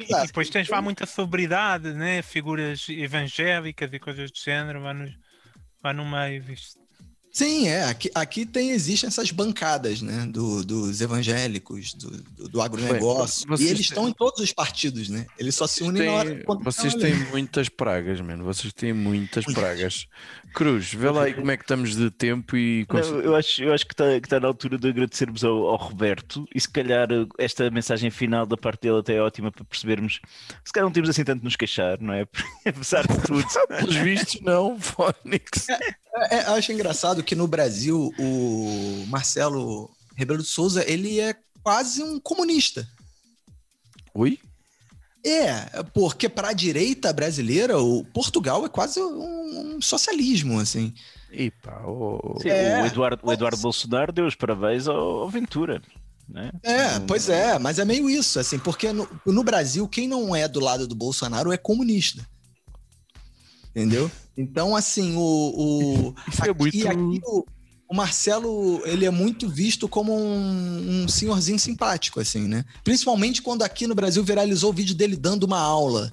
E depois tens lá muita celebridade, né? Figuras evangélicas e coisas do género, vai no, vai no meio, visto. Sim, é. Aqui, aqui tem, existem essas bancadas, né? do- dos evangélicos, do, do, do agronegócio. Bem, e eles têm- estão em todos os partidos, né? Eles só se unem na hora Têm- quando vocês têm ali. muitas pragas, mano. Vocês têm muitas pragas. Cruz, vê lá aí como é que estamos de tempo e Não, eu acho, eu acho que está que tá na altura de agradecermos ao, ao Roberto e se calhar esta mensagem final da parte dele até é ótima para percebermos se calhar não temos assim tanto de nos queixar, não é? (laughs) Apesar de tudo. (laughs) pelos vistos, não, (laughs) Fónix. É, eu acho engraçado que no Brasil o Marcelo Rebelo de Souza ele é quase um comunista. Oi? É, porque para a direita brasileira, o Portugal é quase um, um socialismo, assim. Epa, oh. Sim, É, o, Eduardo, o mas- Eduardo Bolsonaro deu os parabéns ao, ao Ventura. Né? É, pois é, mas é meio isso, assim, porque no, no Brasil, quem não é do lado do Bolsonaro é comunista. Entendeu? Então, assim, o. o (laughs) é aqui, muito- aqui o, o Marcelo, ele é muito visto como um, um senhorzinho simpático, assim, né? Principalmente quando aqui no Brasil viralizou o vídeo dele dando uma aula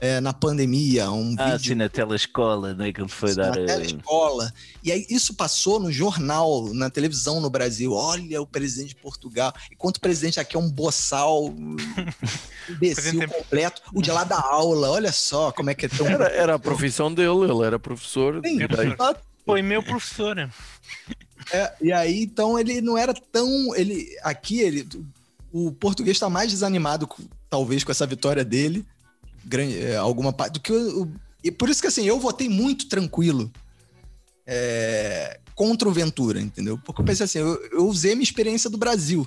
é, na pandemia, um Ah, vídeo sim, na telescola, né? Que ele foi na dar. eh, telescola. E aí isso passou no jornal, na televisão no Brasil. Olha o presidente de Portugal. Enquanto o presidente aqui é um boçal, um (laughs) imbecil completo. O de lá da aula, olha só como é que é tão... Era, era a profissão dele, ele era professor Sim. Foi meu professor. É, e aí, então, ele não era tão. Ele, aqui, ele, o português está mais desanimado, talvez, com essa vitória dele, grande, é, alguma parte, do que o- E por isso que, assim, eu votei muito tranquilo é, contra o Ventura, entendeu? Porque eu pensei assim, eu, eu usei a minha experiência do Brasil.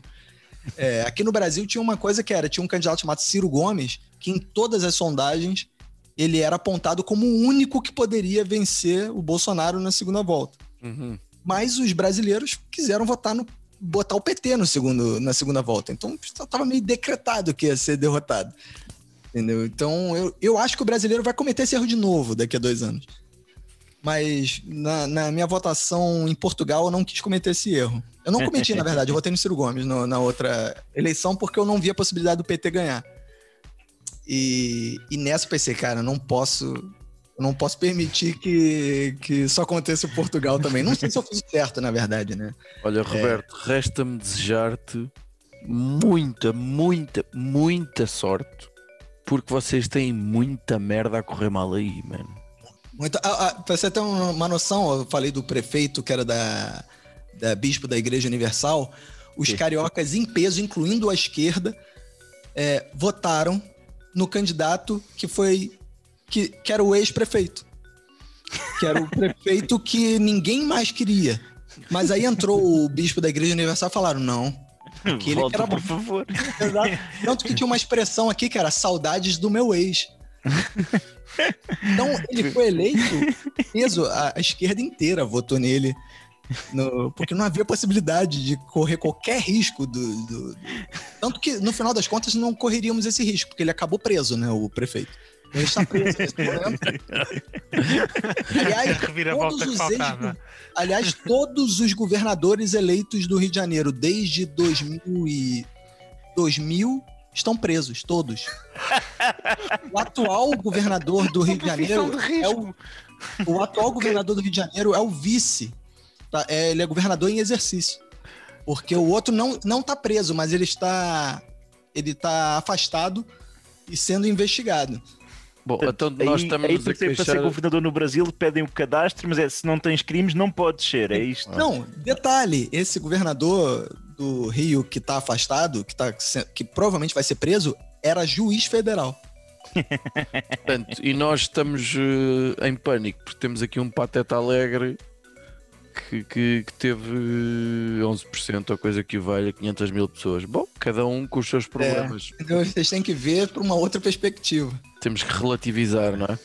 É, aqui no Brasil tinha uma coisa que era: tinha um candidato chamado Ciro Gomes, que em todas as sondagens ele era apontado como o único que poderia vencer o Bolsonaro na segunda volta Uhum. mas os brasileiros quiseram votar no botar o PT no segundo, na segunda volta. Então estava meio decretado que ia ser derrotado. Entendeu? Então eu, eu acho que o brasileiro vai cometer esse erro de novo daqui a dois anos. Mas na, na minha votação em Portugal eu não quis cometer esse erro. Eu não cometi, na verdade, eu votei no Ciro Gomes no- na outra eleição porque eu não vi a possibilidade do PT ganhar. E, e nessa eu pensei, cara, não posso não posso permitir que, que isso aconteça em Portugal também. Não sei se eu fiz certo, na verdade, né? Olha, Roberto, resta-me desejar-te muita, muita, muita sorte, porque vocês têm muita merda a correr mal aí, mano. Muito, ah, ah, pra você ter uma noção, eu falei do prefeito que era da, da bispo da Igreja Universal. Os cariocas em peso, incluindo a esquerda, é, votaram no candidato que foi que, que era o ex-prefeito. Que era o (laughs) prefeito que ninguém mais queria. Mas aí entrou o bispo da Igreja Universal e falaram: não, aquele que Volta, era por favor. (laughs) Exato. Tanto que tinha uma expressão aqui que era saudades do meu ex. Então ele foi eleito, peso, a, a esquerda inteira votou nele. no- porque não havia possibilidade de correr qualquer risco do, do- do- Tanto que, no final das contas, não correríamos esse risco, porque ele acabou preso, né? O prefeito. Ele está preso nesse momento. (laughs) Aliás, todos os ex-. Aliás, todos os governadores eleitos do Rio de Janeiro desde 2000, e 2000 estão presos, todos. (laughs) O atual governador do Rio de Janeiro é o, o atual governador do Rio de Janeiro é o vice. tá? É, ele é governador em exercício. Porque o outro não não está preso, mas ele está ele está afastado e sendo investigado. Bom, então nós aí, estamos aí a para, ser, para ser queixar... governador no Brasil pedem o cadastro, mas é, se não tens crimes não podes ser, é isto. Não, detalhe, esse governador do Rio que tá afastado, que, tá, que provavelmente vai ser preso, era juiz federal. Portanto, e nós estamos eh, em pânico, porque temos aqui um pateta alegre que, que, que teve eh, 11% ou coisa que vale a 500 mil pessoas. Bom, cada um com os seus problemas. Então vocês têm que ver por uma outra perspectiva. Temos que relativizar, não é?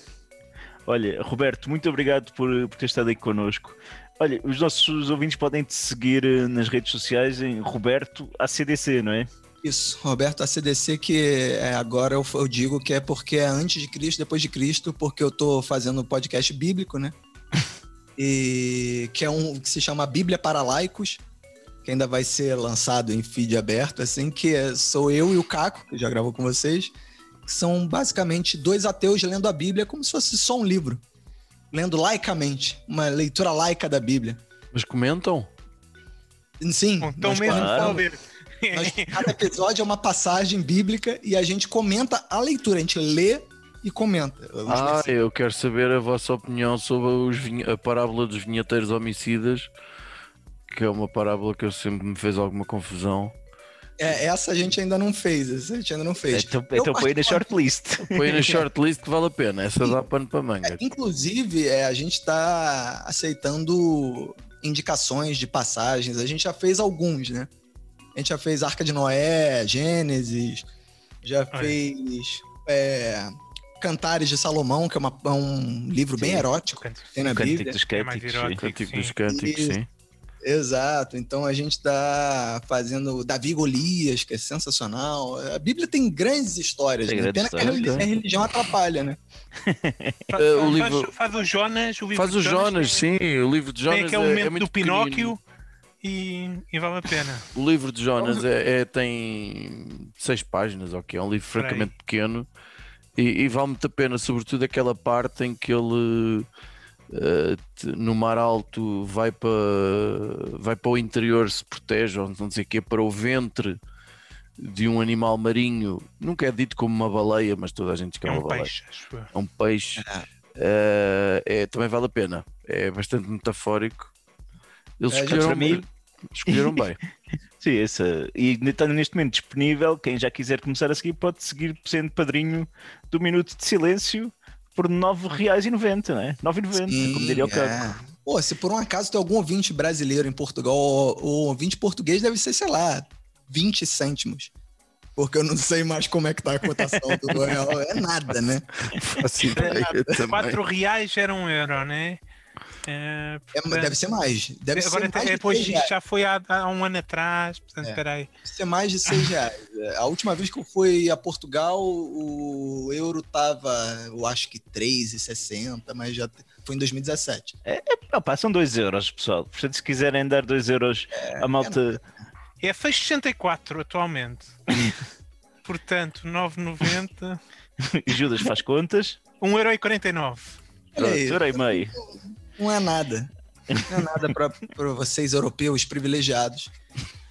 Olha, Roberto, muito obrigado por, por ter estado aí connosco. Olha, os nossos ouvintes podem te seguir eh, nas redes sociais em Roberto ACDC, não é? Isso, Roberto ACDC, que é, agora eu, eu digo que é porque é antes de Cristo, depois de Cristo, porque eu tô fazendo podcast bíblico, né? E que é um que se chama Bíblia para Laicos, que ainda vai ser lançado em feed aberto, assim, que é- sou eu e o Caco, que já gravou com vocês, que são basicamente dois ateus lendo a Bíblia como se fosse só um livro. Lendo laicamente, uma leitura laica da Bíblia. Mas comentam? Sim, Então mesmo ver. Nós- cada episódio é uma passagem bíblica e a gente comenta a leitura, a gente lê e comenta. Ah, eu quero saber a vossa opinião sobre vinhe- a parábola dos vinheteiros homicidas, que é uma parábola que eu sempre me fez alguma confusão. É, essa a gente ainda não fez, essa a gente ainda não fez. Então, Eu então põe na shortlist. Põe na (laughs) shortlist que vale a pena, essa dá pano para manga. Inclusive, é, a gente está aceitando indicações de passagens. A gente já fez alguns, né? A gente já fez Arca de Noé, Gênesis, já Olha. fez é, Cantares de Salomão, que é, uma- é um livro bem Sim. erótico. Tem na Cântico Bíblia. dos É mais Cânticos. erótico. sim. Cântico dos cânticos, sim. Exato. Então a gente está fazendo Davi Golias, que é sensacional. A Bíblia tem grandes histórias. Tem né? Pena que a histórias, reli- tem. a religião atrapalha, né? Faz, Eh, o faz- livro- faz o Jonas, o livro Faz o Jonas, tem- sim, o livro de Tem Jonas aquele é, é momento muito do Pinóquio pequenino. e, e vale a pena. O livro de Jonas é, é- tem seis páginas, ok, é um livro francamente pequeno e, e vale muito a pena, sobretudo aquela parte em que ele eh, te- no mar alto vai para vai para o interior, se protege, ou não sei o quê, para o ventre de um animal marinho, nunca é dito como uma baleia, mas toda a diz que é, É uma um baleia. peixe. É um peixe. Ah. Eh, é, também vale a pena. É bastante metafórico. Eles É, já escolheram, escolheram bem. (laughs) Sim, essa. E está neste momento disponível. Quem já quiser começar a seguir pode seguir sendo padrinho do Minuto de Silêncio por R$ 9,90, não é? 9,90, como diria o Caco. é. Pô, se por um acaso tem algum ouvinte brasileiro em Portugal, o ouvinte português deve ser, sei lá, 20 cêntimos. Porque eu não sei mais como é que tá a cotação do (laughs) real. É nada, né? Ideia também. 4 reais era um euro, né? É, É, deve ser mais. Deve agora ser mais é, de pois, 6 reais. isto já foi há, há um ano atrás, portanto, É. espera aí. Deve ser mais de 6 reais. (laughs) É, A última vez que eu fui a Portugal, o euro tava, eu acho que 3,60, mas já foi em 2017. Opa, são 2 euros, pessoal. Portanto, se quiserem dar 2 euros, a malta. É fez 64 atualmente. (laughs) portanto, 9,90. (laughs) Judas faz contas. 1,49€. Olha aí, Euro e meio. Não é nada. Não é nada para vocês europeus privilegiados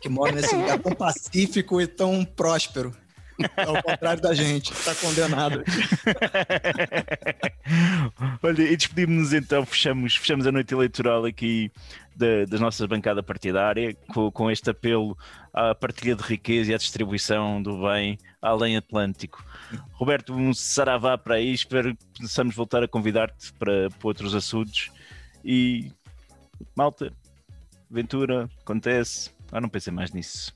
que moram nesse lugar tão pacífico e tão próspero. Ao contrário da gente, que tá condenado. (laughs) Olha, e despedimos-nos então, fechamos, fechamos a noite eleitoral aqui da, da nossa bancada partidária com, com este apelo à partilha de riqueza e à distribuição do bem além Atlântico. Roberto, um saravá para aí, espero que possamos voltar a convidar-te para, para outros assuntos e malta, aventura, acontece, ah, não pensei mais nisso.